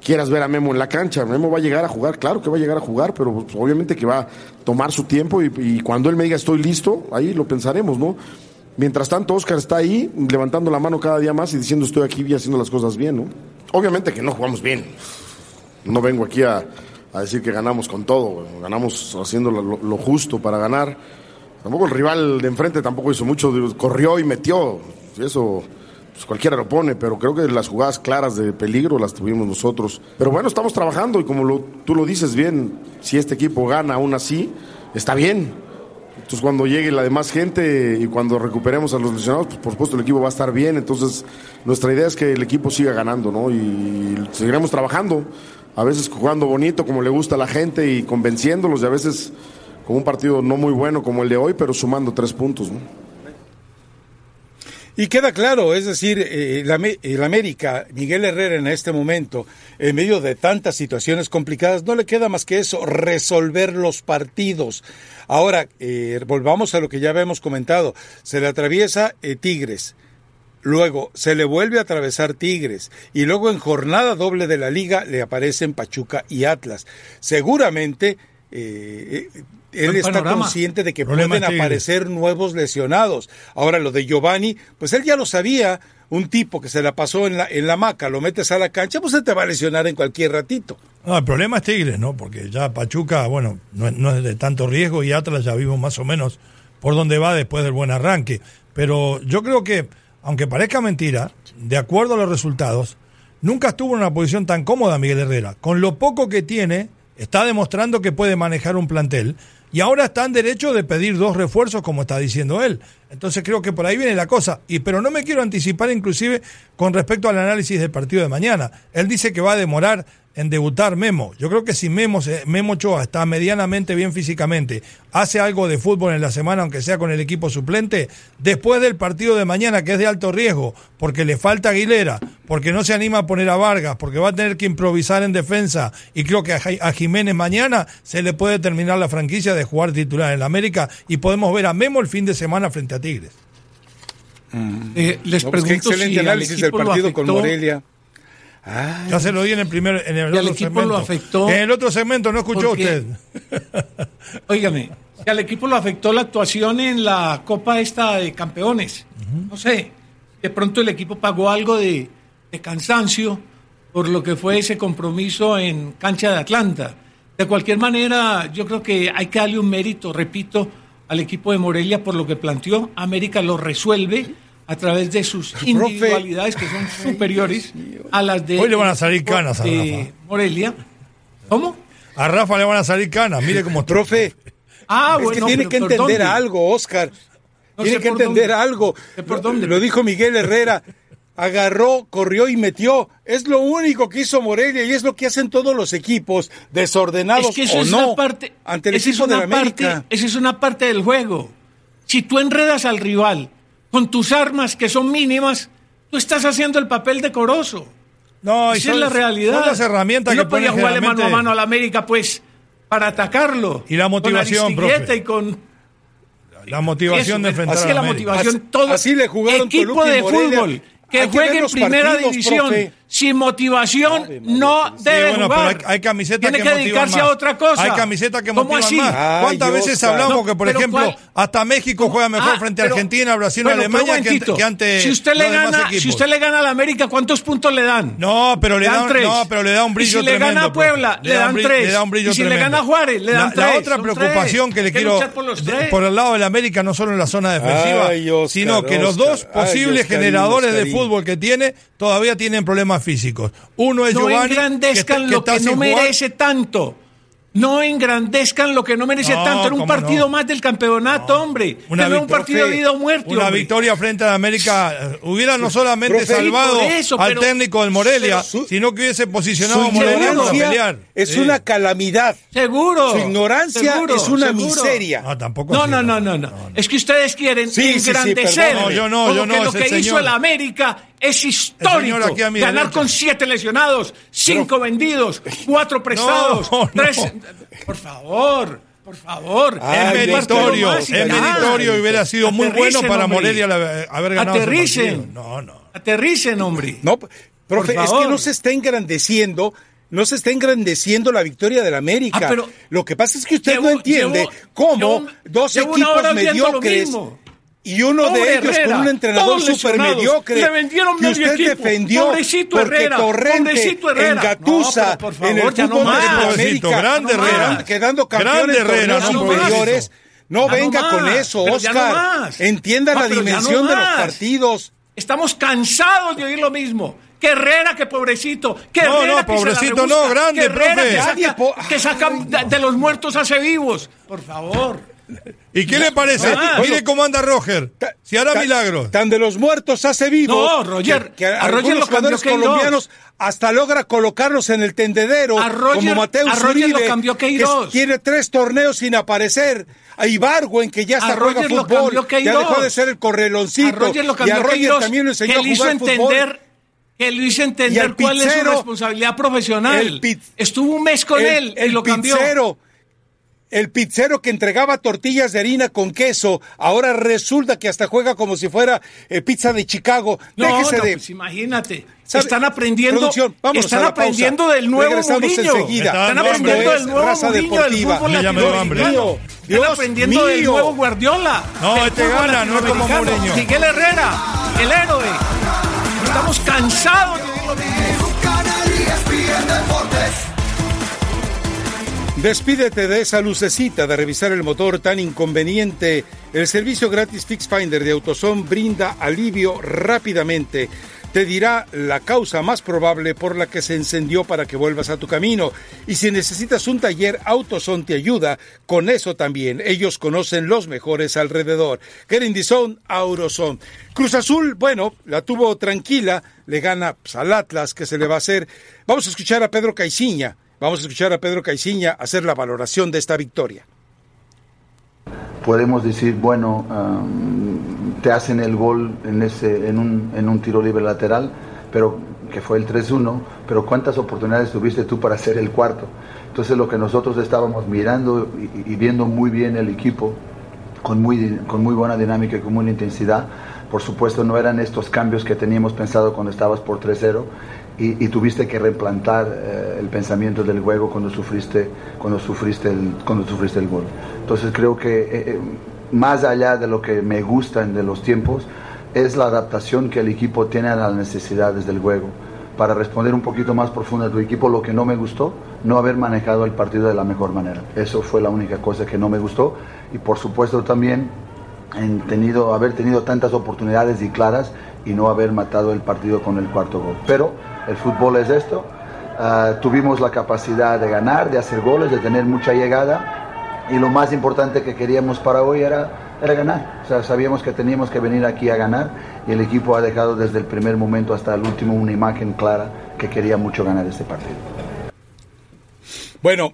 Speaker 8: quieras ver a Memo en la cancha. Memo va a llegar a jugar, claro que va a llegar a jugar, pero pues, obviamente que va a tomar su tiempo y, cuando él me diga estoy listo, ahí lo pensaremos, ¿no? Mientras tanto, Oscar está ahí levantando la mano cada día más y diciendo estoy aquí y haciendo las cosas bien, ¿no? Obviamente que no jugamos bien. No vengo aquí a, a decir que ganamos con todo, ganamos haciendo lo justo para ganar. Tampoco el rival de enfrente tampoco hizo mucho, corrió y metió. Eso pues cualquiera lo pone, pero creo que las jugadas claras de peligro las tuvimos nosotros. Pero bueno, estamos trabajando y como tú lo dices bien, si este equipo gana aún así, está bien. Entonces cuando llegue la demás gente y cuando recuperemos a los lesionados, pues por supuesto el equipo va a estar bien. Entonces nuestra idea es que el equipo siga ganando, ¿no? Y seguiremos trabajando, a veces jugando bonito como le gusta a la gente y convenciéndolos y a veces con un partido no muy bueno como el de hoy, pero sumando tres puntos, ¿no?
Speaker 2: Y queda claro, es decir, eh, el, América, Miguel Herrera en este momento, en medio de tantas situaciones complicadas, no le queda más que eso, resolver los partidos. Ahora, eh, volvamos a lo que ya habíamos comentado, se le atraviesa eh, Tigres, luego se le vuelve a atravesar Tigres y luego en jornada doble de la liga le aparecen Pachuca y Atlas. Seguramente él está
Speaker 4: panorama.
Speaker 2: consciente de que
Speaker 3: Problema
Speaker 2: pueden aparecer nuevos lesionados. Ahora lo de Giovanni, pues él ya lo sabía, un tipo que se la pasó en la, en la maca, lo metes a la cancha, pues se te va a lesionar en cualquier ratito.
Speaker 3: No, el problema es Tigres, ¿no? Porque ya Pachuca, bueno, no, es- no es de tanto riesgo y Atlas ya vimos más o menos por dónde va después del buen arranque. Pero yo creo que, aunque parezca mentira, de acuerdo a los resultados, nunca estuvo en una posición tan cómoda Miguel Herrera. Con lo poco que tiene, está demostrando que puede manejar un plantel y ahora está en derecho de pedir dos refuerzos, como está diciendo él. Entonces creo que por ahí viene la cosa. Y pero no me quiero anticipar inclusive con respecto al análisis del partido de mañana. Él dice que va a demorar en debutar Memo. Yo creo que si Memo, se- Memo Ochoa está medianamente bien físicamente, hace algo de fútbol en la semana, aunque sea con el equipo suplente, después del partido de mañana, que es de alto riesgo, porque le falta Aguilera, porque no se anima a poner a Vargas, porque va a tener que improvisar en defensa, y creo que a, Jiménez mañana se le puede terminar la franquicia de jugar titular en la América, y podemos ver a Memo el fin de semana frente a Tigres.
Speaker 4: Eh, les
Speaker 2: No, pues, qué
Speaker 4: pregunto
Speaker 2: excelente
Speaker 4: si
Speaker 2: análisis del partido con
Speaker 4: afectó-
Speaker 2: Morelia.
Speaker 3: Ya se lo di en el primer en el
Speaker 4: al
Speaker 3: otro
Speaker 4: equipo
Speaker 3: segmento.
Speaker 4: lo afectó
Speaker 3: En el otro segmento no escuchó
Speaker 4: porque-
Speaker 3: usted.
Speaker 4: Óigame, si al equipo lo afectó la actuación en la Copa esta de Campeones. No sé, de pronto el equipo pagó algo de, de cansancio por lo que fue ese compromiso en cancha de Atlanta. De cualquier manera, yo creo que hay que darle un mérito, repito, al equipo de Morelia por lo que planteó. América lo resuelve a través de sus individualidades que son superiores a las de
Speaker 3: Hoy le van a salir canas a Rafa.
Speaker 4: Morelia. ¿Cómo?
Speaker 3: A Rafa le van a salir canas, mire cómo.
Speaker 2: Profe,
Speaker 4: Ah,
Speaker 2: es
Speaker 4: bueno,
Speaker 2: que tiene que
Speaker 4: ¿por
Speaker 2: entender
Speaker 4: dónde?
Speaker 2: algo, Oscar.
Speaker 4: No
Speaker 2: tiene que entender
Speaker 4: dónde.
Speaker 2: algo.
Speaker 4: Por
Speaker 2: Lo-
Speaker 4: dónde.
Speaker 2: Lo dijo Miguel Herrera. agarró, corrió y metió. Es lo único que hizo Morelia y es lo que hacen todos los equipos, desordenados
Speaker 4: Es que eso
Speaker 2: o
Speaker 4: es
Speaker 2: no,
Speaker 4: una parte,
Speaker 2: ante el
Speaker 4: esa es
Speaker 2: equipo de
Speaker 4: una
Speaker 2: la América.
Speaker 4: parte- esa es una parte del juego. Si tú enredas al rival con tus armas que son mínimas, tú estás haciendo el papel decoroso.
Speaker 3: No, y
Speaker 4: Esa
Speaker 3: son-
Speaker 4: es la realidad.
Speaker 3: Son las herramientas
Speaker 4: Y
Speaker 3: que
Speaker 4: no podía
Speaker 3: ponen
Speaker 4: jugarle mano a mano a la América, pues, para atacarlo.
Speaker 3: Y la motivación,
Speaker 4: con
Speaker 3: profe.
Speaker 4: y con
Speaker 3: La motivación
Speaker 4: Eso,
Speaker 3: de enfrentar
Speaker 4: así
Speaker 3: a
Speaker 4: es
Speaker 3: la
Speaker 4: la
Speaker 3: América.
Speaker 4: motivación.
Speaker 2: Así-
Speaker 4: todo
Speaker 2: así le jugaron
Speaker 4: equipo
Speaker 2: Toluca y
Speaker 4: de fútbol que
Speaker 2: Hay que
Speaker 4: juegue en
Speaker 2: los
Speaker 4: primera
Speaker 2: partidos,
Speaker 4: división
Speaker 2: profe.
Speaker 4: Sin motivación no
Speaker 3: Sí,
Speaker 4: debe
Speaker 3: bueno,
Speaker 4: jugar.
Speaker 3: pero hay, hay camisetas
Speaker 4: Tiene
Speaker 3: que,
Speaker 4: que, dedicarse
Speaker 3: más.
Speaker 4: a otra cosa.
Speaker 3: Hay camisetas que
Speaker 4: ¿Cómo
Speaker 3: motivan
Speaker 4: así?
Speaker 3: más.
Speaker 2: Ay,
Speaker 3: ¿Cuántas veces
Speaker 2: Oscar.
Speaker 3: hablamos
Speaker 4: No,
Speaker 3: que, por ejemplo,
Speaker 4: ¿cuál?
Speaker 3: hasta México juega mejor
Speaker 4: Ah,
Speaker 3: frente a Argentina, Brasil
Speaker 4: pero
Speaker 3: Alemania que, que ante
Speaker 4: si usted le gana,
Speaker 3: equipos?
Speaker 4: si usted le gana a la América, ¿cuántos puntos le dan?
Speaker 3: No, pero le, dan,
Speaker 4: tres.
Speaker 3: no, pero le da un
Speaker 4: Y
Speaker 3: brillo
Speaker 4: si le
Speaker 3: tremendo.
Speaker 4: gana a
Speaker 3: profe.
Speaker 4: Puebla, le,
Speaker 3: da
Speaker 4: dan tres.
Speaker 3: Le da un brillo
Speaker 4: y si
Speaker 3: tremendo.
Speaker 4: le gana a Juárez, le dan
Speaker 3: la,
Speaker 4: tres.
Speaker 3: La otra
Speaker 4: Son
Speaker 3: preocupación
Speaker 4: tres.
Speaker 3: que le quiero
Speaker 4: por los
Speaker 3: de-
Speaker 4: tres.
Speaker 3: por el lado de la América, no solo en la zona defensiva, sino que los dos posibles generadores de fútbol que tiene todavía tienen problemas físicos. Uno es
Speaker 4: no
Speaker 3: Giovanni, que,
Speaker 4: engrandezcan lo
Speaker 3: que
Speaker 4: no
Speaker 3: jugar.
Speaker 4: merece tanto. No engrandezcan lo que no merece
Speaker 3: No,
Speaker 4: tanto. Era un partido
Speaker 3: no.
Speaker 4: más del campeonato, hombre.
Speaker 3: Una
Speaker 4: Era un partido de vida o muerte.
Speaker 3: Una
Speaker 4: hombre.
Speaker 3: victoria frente a la América eh, hubiera no solamente
Speaker 2: Profe,
Speaker 3: salvado
Speaker 4: eso,
Speaker 3: al
Speaker 4: pero-
Speaker 3: técnico del Morelia,
Speaker 2: su-
Speaker 3: sino que hubiese posicionado a Morelia para pelear.
Speaker 2: es
Speaker 3: Sí.
Speaker 2: una calamidad.
Speaker 4: Seguro.
Speaker 2: Su ignorancia
Speaker 4: seguro,
Speaker 2: es una
Speaker 4: seguro.
Speaker 2: miseria.
Speaker 3: No, tampoco
Speaker 4: No,
Speaker 3: así,
Speaker 4: no, no, no, no. Es que ustedes quieren
Speaker 2: Sí, sí, sí,
Speaker 4: engrandecer.
Speaker 3: yo no, yo no,
Speaker 4: que lo que hizo el América es histórico.
Speaker 3: aquí a mi
Speaker 4: Ganar
Speaker 3: derecha.
Speaker 4: con siete lesionados, cinco vendidos, cuatro prestados,
Speaker 3: no.
Speaker 4: tres. Por favor, por favor.
Speaker 2: Ay,
Speaker 3: es meritorio, es meritorio y hubiera sido muy bueno para
Speaker 4: hombre.
Speaker 3: Morelia la- haber ganado
Speaker 4: Aterricen.
Speaker 3: No, no.
Speaker 4: Aterricen, hombre.
Speaker 2: No, profe, es que no se está engrandeciendo. No se está engrandeciendo la victoria del América.
Speaker 4: Ah, pero-
Speaker 2: lo que pasa es que usted
Speaker 4: Llevo-
Speaker 2: no entiende
Speaker 4: llevo-
Speaker 2: cómo
Speaker 4: llevo-
Speaker 2: dos equipos mediocres
Speaker 4: mismo.
Speaker 2: Y uno
Speaker 4: Pobre
Speaker 2: de ellos
Speaker 4: Herrera,
Speaker 2: con un entrenador súper mediocre
Speaker 4: Le vendieron
Speaker 2: que
Speaker 4: medio
Speaker 2: usted
Speaker 4: equipo.
Speaker 2: defendió
Speaker 4: Pobrecito
Speaker 2: porque
Speaker 4: Herrera,
Speaker 2: Torrente
Speaker 4: Herrera.
Speaker 2: engatusa
Speaker 4: No,
Speaker 2: en el
Speaker 4: no
Speaker 2: fútbol
Speaker 4: más.
Speaker 2: de América
Speaker 3: grande Herrera.
Speaker 2: quedando en
Speaker 3: Herrera, no,
Speaker 2: superiores. No
Speaker 4: no
Speaker 2: venga con eso,
Speaker 4: no
Speaker 2: Oscar. Entienda
Speaker 4: No,
Speaker 2: la
Speaker 4: no
Speaker 2: dimensión de los partidos.
Speaker 4: Estamos cansados de oír lo mismo. Que Herrera, que pobrecito. Que
Speaker 3: No,
Speaker 4: Herrera,
Speaker 3: no,
Speaker 4: que se la
Speaker 3: pobrecito no, grande,
Speaker 4: que Herrera,
Speaker 3: profe.
Speaker 4: Que
Speaker 2: Nadie
Speaker 4: saca,
Speaker 2: po-
Speaker 4: que saca de, de los muertos hace vivos. Por favor.
Speaker 3: ¿Y qué le parece?
Speaker 4: Ah,
Speaker 3: Mire
Speaker 2: bueno.
Speaker 3: cómo anda Roger.
Speaker 2: Ta-
Speaker 3: Si hará
Speaker 2: ta-
Speaker 3: milagros.
Speaker 2: Tan de los muertos hace vivos.
Speaker 4: No, Roger,
Speaker 2: Que, que
Speaker 4: a Roger lo cambió
Speaker 2: jugadores colombianos hasta logra colocarlos en el tendedero.
Speaker 4: A Roger-
Speaker 2: como Mateo
Speaker 4: a Roger lo
Speaker 2: Uribe,
Speaker 4: cambió
Speaker 2: que
Speaker 4: Queiroz.
Speaker 2: tiene tres torneos sin aparecer. A Ibargüen, que ya
Speaker 4: A
Speaker 2: juega
Speaker 4: Roger lo
Speaker 2: fútbol.
Speaker 4: cambió
Speaker 2: Ya dejó de ser el correloncito.
Speaker 4: A Roger lo
Speaker 2: y
Speaker 4: cambió
Speaker 2: a Roger
Speaker 4: Queiroz,
Speaker 2: también lo enseñó
Speaker 4: que
Speaker 2: a
Speaker 4: le hizo
Speaker 2: jugar fútbol.
Speaker 4: entender que le hizo
Speaker 2: Y
Speaker 4: entender
Speaker 2: el
Speaker 4: cuál es su
Speaker 2: pizzero,
Speaker 4: responsabilidad profesional.
Speaker 2: el piz-
Speaker 4: Estuvo un mes con
Speaker 2: el,
Speaker 4: él y
Speaker 2: el
Speaker 4: lo cambió.
Speaker 2: El pizzero que entregaba tortillas de harina con queso, ahora resulta que hasta juega como si fuera eh, pizza de Chicago.
Speaker 4: No,
Speaker 2: Déjese
Speaker 4: no,
Speaker 2: de...
Speaker 4: pues imagínate.
Speaker 2: ¿Sabe?
Speaker 4: Están aprendiendo, están
Speaker 2: pausa.
Speaker 4: aprendiendo del nuevo
Speaker 2: Regresamos
Speaker 4: Mourinho.
Speaker 2: enseguida.
Speaker 3: Está
Speaker 4: Están aprendiendo del nuevo
Speaker 2: Raza
Speaker 4: Mourinho del
Speaker 2: deportiva.
Speaker 4: fútbol
Speaker 3: Ya me dio
Speaker 4: latinoamericano.
Speaker 3: hambre.
Speaker 4: Están aprendiendo del
Speaker 2: mío.
Speaker 4: nuevo Guardiola.
Speaker 3: No,
Speaker 4: del
Speaker 3: este
Speaker 4: fútbol
Speaker 3: gana, no es como. Mourinho.
Speaker 4: Miguel Herrera, el héroe. Estamos cansados de lo mismo.
Speaker 2: Despídete de esa lucecita de revisar el motor tan inconveniente. El servicio gratis Fix Finder de AutoZone brinda alivio rápidamente. Te dirá la causa más probable por la que se encendió para que vuelvas a tu camino. Y si necesitas un taller, AutoZone te ayuda con eso también. Ellos conocen los mejores alrededor. Get in the zone, AutoZone. Cruz Azul, bueno, la tuvo tranquila, le gana pues, al Atlas, que se le va a hacer. Vamos a escuchar a Pedro Caiciña. Vamos a escuchar a Pedro Caiciña hacer la valoración de esta victoria.
Speaker 9: podemos decir, bueno, um, te hacen el gol en, ese, en, un, en un tiro libre lateral, pero que fue el 3-1, pero ¿cuántas oportunidades tuviste tú para hacer el cuarto? Entonces lo que nosotros estábamos mirando y, viendo muy bien el equipo, con muy, con muy buena dinámica y con buena intensidad, por supuesto no eran estos cambios que teníamos pensado cuando estabas por 3-0 y, y tuviste que replantar eh, el pensamiento del juego cuando sufriste, cuando sufriste, el, cuando sufriste el gol. Entonces creo que eh, eh, más allá de lo que me gustan de los tiempos, es la adaptación que el equipo tiene a las necesidades del juego. Para responder un poquito más profundo a tu equipo, lo que no me gustó, no haber manejado el partido de la mejor manera. Eso fue la única cosa que no me gustó. Y por supuesto también en tenido, haber tenido tantas oportunidades y claras y no haber matado el partido con el cuarto gol. Pero el fútbol es esto. Ah, tuvimos la capacidad de ganar, de hacer goles, de tener mucha llegada. Y lo más importante que queríamos para hoy era era ganar. O sea, sabíamos que teníamos que venir aquí a ganar y el equipo ha dejado desde el primer momento hasta el último una imagen clara que quería mucho ganar este partido.
Speaker 2: Bueno,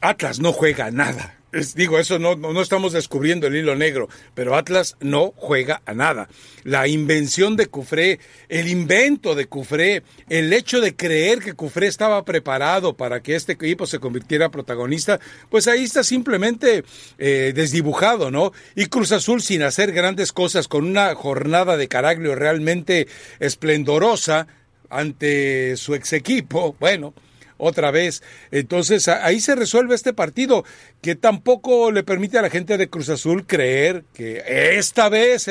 Speaker 2: Atlas no juega nada. Es- digo, eso no, no, no estamos descubriendo el hilo negro, pero Atlas no juega a nada. La invención de Cufré, el invento de Cufré, el hecho de creer que Cufré estaba preparado para que este equipo se convirtiera protagonista, pues ahí está simplemente eh, desdibujado, ¿no? Y Cruz Azul sin hacer grandes cosas, con una jornada de Caraglio realmente esplendorosa ante su ex equipo, bueno otra vez. Entonces ahí se resuelve este partido que tampoco le permite a la gente de Cruz Azul creer que esta vez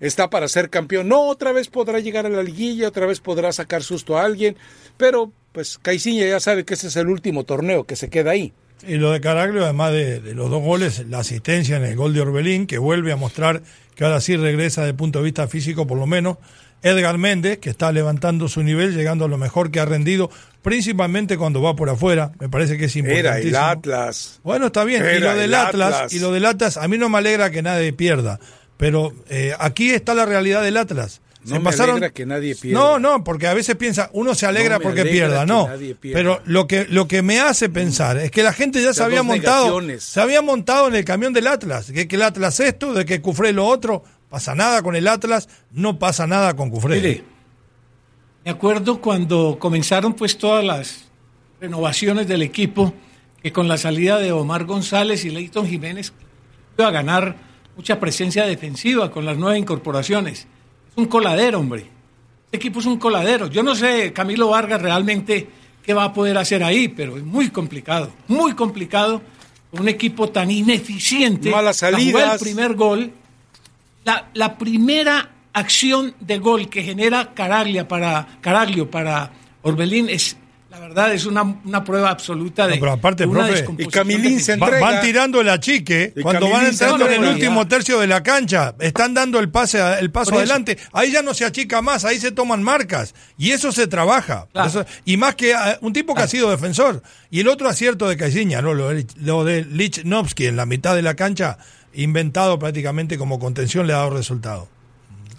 Speaker 2: está para ser campeón. No, otra vez podrá llegar a la liguilla, otra vez podrá sacar susto a alguien, pero pues Caiciña ya sabe que ese es el último torneo que se queda ahí.
Speaker 3: Y lo de Caraglio, además de, de los dos goles, la asistencia en el gol de Orbelín, que vuelve a mostrar que ahora sí regresa desde el punto de vista físico, por lo menos. Edgar Méndez, que está levantando su nivel, llegando a lo mejor que ha rendido, principalmente cuando va por afuera. Me parece que es
Speaker 2: Era
Speaker 3: importantísimo.
Speaker 2: el Atlas.
Speaker 3: Bueno, está bien. y
Speaker 2: Era
Speaker 3: lo del
Speaker 2: el
Speaker 3: Atlas,
Speaker 2: Atlas.
Speaker 3: y lo del Atlas, a mí no me alegra que nadie pierda. Pero eh, aquí está la realidad del Atlas.
Speaker 2: No me alegra que nadie pierda.
Speaker 3: No, no, porque a veces piensa, uno se alegra
Speaker 2: No
Speaker 3: porque
Speaker 2: alegra
Speaker 3: pierda, no. Pero lo que, lo que me hace pensar es que la gente ya se había montado,
Speaker 2: negaciones.
Speaker 3: se había montado en el camión del Atlas, que, que el Atlas esto, de que Cufré lo otro, pasa nada con el Atlas, no pasa nada con Cufré.
Speaker 4: Mire, me acuerdo cuando comenzaron pues todas las renovaciones del equipo, que con la salida de Omar González y Leighton Jiménez iba a ganar mucha presencia defensiva con las nuevas incorporaciones. Es un coladero, hombre. Este equipo es un coladero. Yo no sé, Camilo Vargas, realmente qué va a poder hacer ahí, pero es muy complicado, muy complicado. Un equipo tan ineficiente.
Speaker 2: Malas salidas.
Speaker 4: del primer gol la, la primera acción de gol que genera Caraglia para, Caraglio para Orbelín es, la verdad, es una, una prueba absoluta de,
Speaker 3: No, pero aparte,
Speaker 4: de una
Speaker 3: profe,
Speaker 4: descomposición
Speaker 2: y Camilín se entrega.
Speaker 3: van tirando el achique
Speaker 2: Y
Speaker 3: cuando van
Speaker 2: Camilín
Speaker 3: entrando en el último tercio de la cancha. Están dando el pase, a- el paso adelante. Ahí ya no se achica más, ahí se toman marcas. Y eso se trabaja.
Speaker 4: Claro.
Speaker 3: Eso- y más que eh, un tipo que ha sido defensor. Y el otro acierto de Caiciña, ¿no? Lo, de- lo de Lichnowsky en la mitad de la cancha, inventado prácticamente como contención, le ha dado resultado.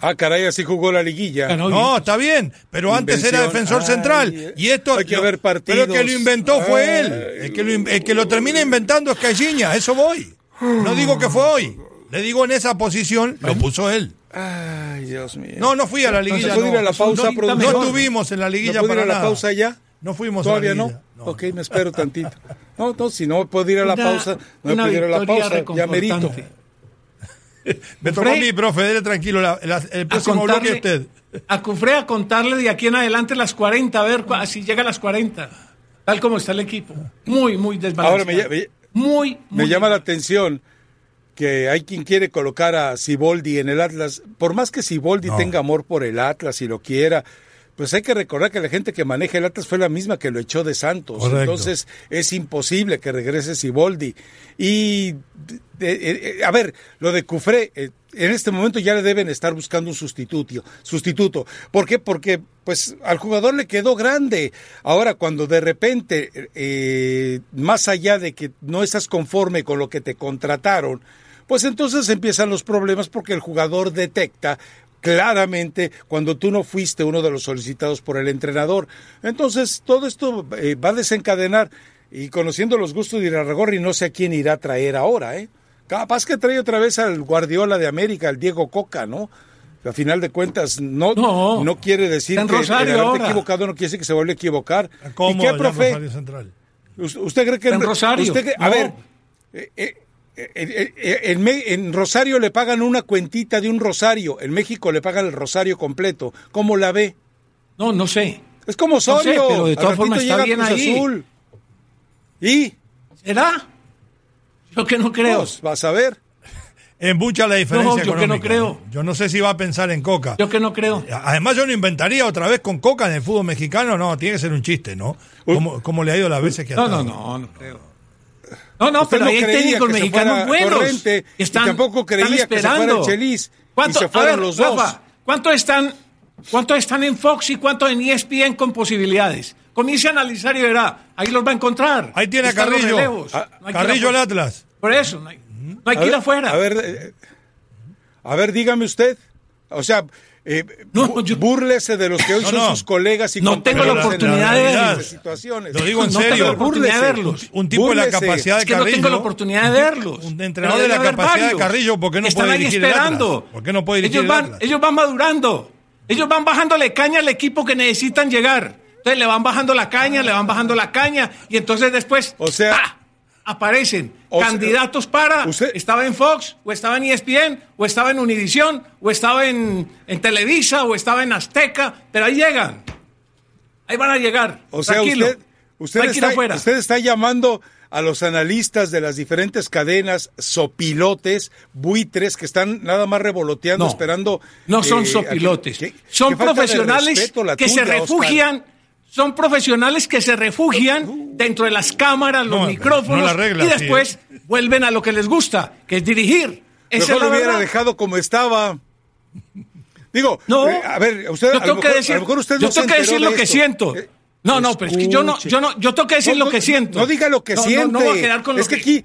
Speaker 2: Ah, caray, así jugó la liguilla.
Speaker 4: Ganó
Speaker 3: No, está bien, pero antes era defensor
Speaker 2: Ay,
Speaker 3: central. Y esto.
Speaker 2: hay que
Speaker 3: lo-
Speaker 2: ver
Speaker 3: Pero
Speaker 2: partidos.
Speaker 3: el que lo inventó fue
Speaker 2: Ay.
Speaker 3: él. El que, lo, in- el que lo termina inventando es Caixinha, eso voy. No digo que fue hoy. Le digo en esa posición, lo puso él.
Speaker 2: Ay, Dios mío.
Speaker 3: No, no fui a la liguilla.
Speaker 2: ¿No ir
Speaker 3: no.
Speaker 2: a la pausa,
Speaker 3: no,
Speaker 2: productor?
Speaker 3: no estuvimos en la liguilla
Speaker 2: ¿No puedo ir
Speaker 3: para
Speaker 2: a la
Speaker 3: nada.
Speaker 2: pausa ya?
Speaker 3: No fuimos
Speaker 2: ¿Todavía
Speaker 3: a la
Speaker 2: no?
Speaker 3: liguilla.
Speaker 2: Ok, me espero tantito. No, no, si no puedo ir a la
Speaker 4: Una-
Speaker 2: pausa, no
Speaker 4: una
Speaker 2: puedo ir a la pausa, ya merito.
Speaker 3: Me tocó a
Speaker 4: Fre-
Speaker 3: mí, profe, dele tranquilo. la- la- el próximo bloque
Speaker 4: contarle,
Speaker 3: usted.
Speaker 4: a Cufré a contarle de aquí en adelante las 40, a ver si llega a las 40. Tal como está el equipo. Muy, muy desbalanceado.
Speaker 2: Ahora me me-
Speaker 4: muy,
Speaker 2: Me
Speaker 4: muy
Speaker 2: llama la atención que hay quien quiere colocar a Siboldi en el Atlas. Por más que Siboldi
Speaker 3: No.
Speaker 2: tenga amor por el Atlas y lo quiera, pues hay que recordar que la gente que maneja el Atlas fue la misma que lo echó de Santos.
Speaker 3: Correcto.
Speaker 2: Entonces es imposible que regrese Siboldi. Y, de- de- eh, a ver, lo de Cufré, eh, en este momento ya le deben estar buscando un sustituto. sustituto. ¿Por qué? Porque pues al jugador le quedó grande. Ahora, cuando de repente, eh, más allá de que no estás conforme con lo que te contrataron, pues entonces empiezan los problemas porque el jugador detecta claramente cuando tú no fuiste uno de los solicitados por el entrenador. Entonces, todo esto eh, va a desencadenar y conociendo los gustos de Irarragorri, no sé a quién irá a traer ahora, ¿eh? Capaz que trae otra vez al Guardiola de América, al Diego Coca, ¿no? A final de cuentas, no, no,
Speaker 4: No.
Speaker 2: quiere decir que el haberte equivocado no quiere decir que se vuelve a equivocar.
Speaker 3: ¿Cómo?
Speaker 2: ¿Y qué, profe?
Speaker 3: Rosario Central.
Speaker 2: ¿Us- ¿Usted cree que
Speaker 4: En Rosario.
Speaker 2: usted cree- a
Speaker 4: No.
Speaker 2: ver, eh, eh, eh, eh, eh, en, Rosario le pagan una cuentita de un rosario, en México le pagan el rosario completo. ¿Cómo la ve?
Speaker 4: No, no sé.
Speaker 2: Es como
Speaker 4: sé,
Speaker 2: Osorio.
Speaker 4: pero de todas formas está
Speaker 2: llega
Speaker 4: bien ahí.
Speaker 2: Azul. Y
Speaker 4: ¿Será? Yo que no creo.
Speaker 2: pues, vas a ver.
Speaker 3: En mucha la diferencia
Speaker 4: No, yo que no creo.
Speaker 3: Yo no sé si va a pensar en Coca.
Speaker 4: Yo que no creo.
Speaker 3: Además, yo no inventaría otra vez con Coca en el fútbol mexicano. No, tiene que ser un chiste, ¿no? Como, como le ha ido las veces que ha
Speaker 4: No, no, no, no creo. No, no,
Speaker 2: Usted
Speaker 4: pero ahí hay técnicos mexicanos buenos. Están,
Speaker 2: y tampoco creía
Speaker 4: están
Speaker 2: que se fuera Chelis.
Speaker 4: ¿Cuánto-
Speaker 2: Y se
Speaker 4: a
Speaker 2: fueron
Speaker 4: ver,
Speaker 2: los dos.
Speaker 4: Rafa, ¿cuántos están, ¿Cuántos están en Fox y cuántos en ESPN con posibilidades? Comience a analizar y verá. Ahí los va a encontrar.
Speaker 3: Ahí tiene a
Speaker 4: Están
Speaker 3: Carrillo.
Speaker 4: relevos. No
Speaker 3: Carrillo al Atlas.
Speaker 4: Por eso. No hay, No que ir afuera.
Speaker 2: A ver, eh, a ver, dígame usted. O sea, eh,
Speaker 4: No, yo-
Speaker 2: búrlese de los que hoy
Speaker 3: No,
Speaker 2: son
Speaker 3: no.
Speaker 2: sus colegas y
Speaker 4: No tengo la oportunidad de
Speaker 3: verlos.
Speaker 2: situaciones.
Speaker 3: Lo digo en
Speaker 4: No tengo
Speaker 3: serio.
Speaker 4: la oportunidad de verlos.
Speaker 3: Un tipo de la capacidad de
Speaker 4: Es que no
Speaker 3: Carrillo.
Speaker 4: tengo la oportunidad de verlos.
Speaker 3: Un entrenador de la capacidad de Carrillo, ¿por qué no
Speaker 4: Están
Speaker 3: puede
Speaker 4: ahí
Speaker 3: el
Speaker 4: esperando.
Speaker 3: Atlas? ¿Por qué no puede
Speaker 4: ellos
Speaker 3: el
Speaker 4: van,
Speaker 3: Atlas?
Speaker 4: ellos van madurando. Ellos van bajándole caña al equipo que necesitan llegar. Entonces le van bajando la caña, le van bajando la caña y entonces después
Speaker 2: O sea-
Speaker 4: ¡ah! Aparecen
Speaker 2: O sea,
Speaker 4: candidatos para
Speaker 2: usted-
Speaker 4: estaba en Fox o estaba en ESPN o estaba en Univisión o estaba en, en Televisa o estaba en Azteca, pero ahí llegan. Ahí van a llegar.
Speaker 2: O sea,
Speaker 4: Tranquilo.
Speaker 2: usted, usted, está,
Speaker 4: afuera.
Speaker 2: usted está llamando a los analistas de las diferentes cadenas sopilotes, buitres, que están nada más revoloteando,
Speaker 4: No,
Speaker 2: esperando.
Speaker 4: No son
Speaker 2: eh,
Speaker 4: sopilotes.
Speaker 2: qué
Speaker 4: son profesionales
Speaker 2: respeto
Speaker 4: que se
Speaker 2: Oscar.
Speaker 4: Son profesionales que se refugian dentro de las cámaras, los
Speaker 3: No,
Speaker 4: micrófonos
Speaker 3: no la regla,
Speaker 4: y
Speaker 3: sí,
Speaker 4: después vuelven a lo que les gusta, que es dirigir. Esa
Speaker 2: Mejor
Speaker 4: es
Speaker 2: lo hubiera dejado como estaba. Digo,
Speaker 4: No,
Speaker 2: eh, a ver, usted,
Speaker 4: yo
Speaker 2: a, lo
Speaker 4: tengo que
Speaker 2: mejor,
Speaker 4: decir,
Speaker 2: a lo mejor usted
Speaker 4: yo
Speaker 2: no
Speaker 4: tengo que decir
Speaker 2: de
Speaker 4: lo que siento.
Speaker 2: Eh,
Speaker 4: no, no, pero es que yo no, yo no, yo tengo que decir lo que siento.
Speaker 2: No diga lo que siente.
Speaker 4: No, voy a quedar con lo
Speaker 2: es que aquí.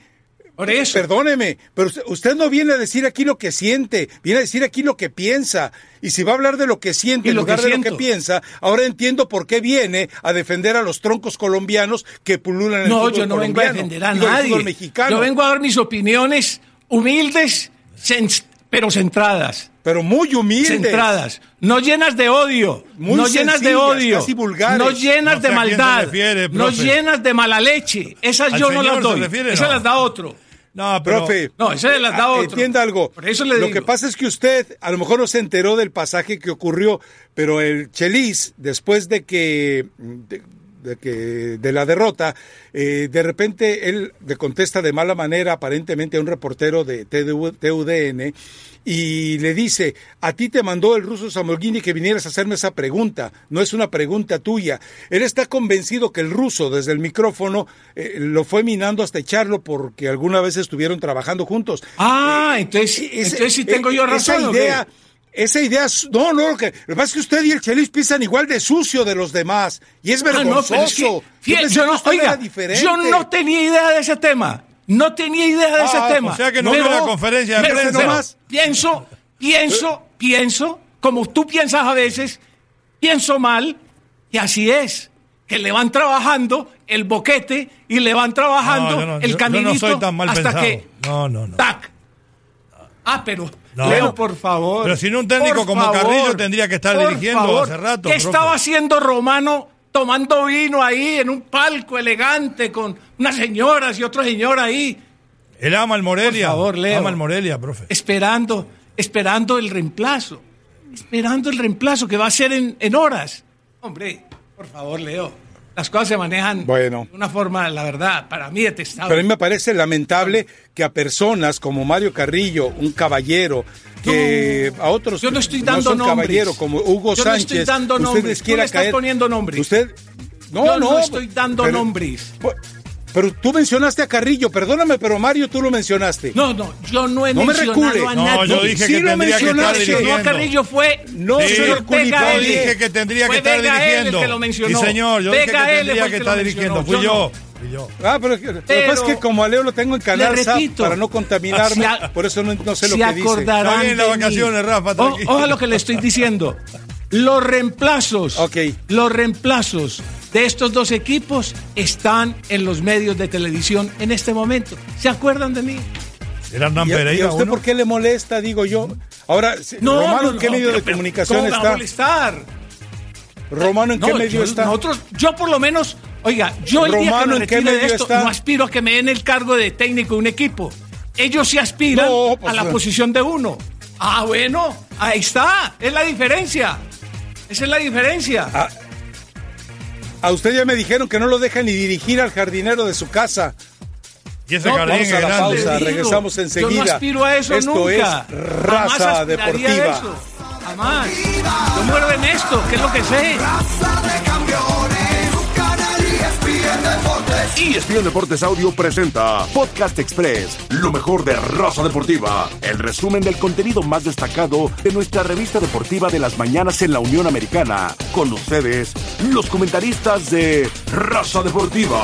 Speaker 4: Por eso.
Speaker 2: Perdóneme, pero usted, usted no viene a decir aquí lo que siente, viene a decir aquí lo que piensa. Y si va a hablar de lo que siente
Speaker 4: Y
Speaker 2: en
Speaker 4: lo
Speaker 2: lugar
Speaker 4: que
Speaker 2: de lo que piensa, ahora entiendo por qué viene a defender a los troncos colombianos que pululan en el
Speaker 4: No,
Speaker 2: fútbol
Speaker 4: yo no vengo a defender a nadie.
Speaker 2: mexicano.
Speaker 4: Yo vengo a dar mis opiniones humildes, pero centradas.
Speaker 2: Pero muy humilde.
Speaker 4: Centradas, no llenas de odio,
Speaker 2: Muy
Speaker 4: no llenas de odio,
Speaker 2: casi vulgares.
Speaker 4: no llenas
Speaker 3: No sé
Speaker 4: de maldad,
Speaker 3: refiere,
Speaker 4: no llenas de mala leche. Esas
Speaker 3: ¿Al
Speaker 4: yo no las doy.
Speaker 3: refiere?
Speaker 4: Esas
Speaker 3: No.
Speaker 4: las da otro.
Speaker 3: No, pero.
Speaker 2: Profe,
Speaker 4: No, da
Speaker 2: ah,
Speaker 4: otro.
Speaker 2: Entienda algo.
Speaker 4: Por eso le
Speaker 2: Lo que pasa es que usted a lo mejor no se enteró del pasaje que ocurrió, pero el Chelis, después de que de, de que de la derrota, eh, de repente él le contesta de mala manera aparentemente a un reportero de TDU TUDN y le dice, a ti te mandó el ruso Samolgini que vinieras a hacerme esa pregunta, no es una pregunta tuya. Él está convencido que el ruso desde el micrófono eh, lo fue minando hasta echarlo porque alguna vez estuvieron trabajando juntos.
Speaker 4: Ah, entonces,
Speaker 2: Ese-
Speaker 4: entonces sí tengo yo
Speaker 2: eh,
Speaker 4: razón.
Speaker 2: Esa
Speaker 4: ¿o qué?
Speaker 2: Esa idea, no, no, lo que, lo que pasa es que usted y el Chelis piensan igual de sucio de los demás y es
Speaker 4: Ah, no,
Speaker 2: vergonzoso.
Speaker 4: es que,
Speaker 2: Yo
Speaker 4: fíjate, no, oiga, yo tenía idea de ese tema. No tenía idea de ese
Speaker 3: Ah,
Speaker 4: tema.
Speaker 3: o sea que no
Speaker 4: Pero-
Speaker 3: la conferencia de prensa.
Speaker 2: Nomás.
Speaker 4: Pienso, pienso, pienso, como tú piensas a veces, pienso mal, y así es. Que le van trabajando el boquete y le van trabajando
Speaker 3: No, yo no- yo-
Speaker 4: el
Speaker 3: yo
Speaker 4: caminito
Speaker 3: no soy tan mal
Speaker 4: hasta
Speaker 3: pensado.
Speaker 4: que
Speaker 3: No, no, no.
Speaker 4: tac. Ah, pero
Speaker 3: No.
Speaker 4: Leo, por favor.
Speaker 3: Pero si no un técnico como
Speaker 4: favor,
Speaker 3: Carrillo tendría que estar dirigiendo
Speaker 4: favor.
Speaker 3: hace rato,
Speaker 4: ¿Qué
Speaker 3: profe?
Speaker 4: estaba haciendo Romano tomando vino ahí en un palco elegante con unas señoras y otro señor ahí
Speaker 3: Él ama al Morelia.
Speaker 4: Por favor, Leo.
Speaker 3: Ama al Morelia, profe.
Speaker 4: esperando, esperando el reemplazo? Esperando el reemplazo que va a ser en, en horas. Hombre, por favor, Leo. Las cosas se manejan
Speaker 2: Bueno.
Speaker 4: de una forma, la verdad, para mí detestable.
Speaker 2: Pero a mí me parece lamentable que a personas como Mario Carrillo, un caballero, que a otros
Speaker 4: yo no estoy dando
Speaker 2: son
Speaker 4: nombres.
Speaker 2: caballero como Hugo
Speaker 4: Yo no
Speaker 2: Sánchez,
Speaker 4: estoy dando nombres. Tú
Speaker 2: quiera
Speaker 4: le estás
Speaker 2: caer.
Speaker 4: poniendo nombres.
Speaker 2: Usted no,
Speaker 4: Yo
Speaker 2: no,
Speaker 4: no estoy dando
Speaker 2: pero-
Speaker 4: nombres.
Speaker 2: Pues, Pero tú mencionaste a Carrillo, perdóname, pero Mario tú lo mencionaste.
Speaker 4: No, no, yo no he
Speaker 2: No me
Speaker 4: mencionado
Speaker 2: recule.
Speaker 4: a
Speaker 3: No,
Speaker 4: nadie.
Speaker 3: yo dije
Speaker 2: Sí
Speaker 3: que
Speaker 2: lo
Speaker 3: tendría que estar
Speaker 2: mencionaste.
Speaker 3: dirigiendo.
Speaker 4: No, a Carrillo fue.
Speaker 2: No,
Speaker 3: Sí,
Speaker 2: señor.
Speaker 3: Yo dije que tendría
Speaker 4: Fue
Speaker 3: que estar dirigiendo.
Speaker 4: que lo mencionó.
Speaker 3: Sí, señor, yo dije que tendría que estar dirigiendo. Fui
Speaker 4: yo
Speaker 3: yo.
Speaker 4: no.
Speaker 3: Fui yo.
Speaker 2: Ah, pero,
Speaker 4: Pero-
Speaker 2: es que como a Leo lo tengo en
Speaker 4: repito,
Speaker 2: para no contaminarme,
Speaker 4: se a-
Speaker 2: por eso no, no sé lo que dice.
Speaker 3: Está bien las vacaciones, Rafa,
Speaker 4: O-
Speaker 3: tranquilo.
Speaker 4: Ojo a lo que le estoy diciendo. Los reemplazos,
Speaker 2: Ok.
Speaker 4: los reemplazos de estos dos equipos están en los medios de televisión en este momento. ¿Se acuerdan de mí?
Speaker 3: Era Hernán
Speaker 2: ¿Y a, y a
Speaker 3: Pereira.
Speaker 2: usted
Speaker 3: uno.
Speaker 2: por qué le molesta, digo yo? Ahora,
Speaker 4: No,
Speaker 2: Romano,
Speaker 4: no,
Speaker 2: ¿en qué
Speaker 4: no,
Speaker 2: medio
Speaker 4: pero-
Speaker 2: de comunicación
Speaker 4: ¿cómo me va a
Speaker 2: está?
Speaker 4: molestar?
Speaker 2: Romano, ¿en qué medio
Speaker 4: yo-
Speaker 2: está?
Speaker 4: Nosotros, yo por lo menos, oiga, yo el día que
Speaker 2: Romano,
Speaker 4: me
Speaker 2: ¿en qué
Speaker 4: retire de
Speaker 2: medio
Speaker 4: esto,
Speaker 2: está?
Speaker 4: no aspiro a que me den el cargo de técnico de un equipo. Ellos sí aspiran
Speaker 2: No, pues,
Speaker 4: a la posición de uno. Ah, bueno, ahí está, es la diferencia. Esa es la diferencia.
Speaker 2: Ah, A usted ya me dijeron que no lo deja ni dirigir al jardinero de su casa.
Speaker 3: Y ese
Speaker 4: No,
Speaker 3: jardín
Speaker 2: vamos a la
Speaker 3: grande.
Speaker 2: pausa, regresamos enseguida.
Speaker 4: Yo no aspiro a eso
Speaker 2: Esto
Speaker 4: nunca.
Speaker 2: es
Speaker 4: Jamás
Speaker 2: Raza Deportiva.
Speaker 4: eso. Jamás. Yo muero en esto, que es lo que sé.
Speaker 6: Raza de campeones, un canal ESPN Deportes.
Speaker 1: ESPN Deportes Audio presenta Podcast Express, lo mejor de Raza Deportiva, el resumen del contenido más destacado de nuestra revista deportiva de las mañanas en la Unión Americana. Con ustedes, los comentaristas de Raza Deportiva.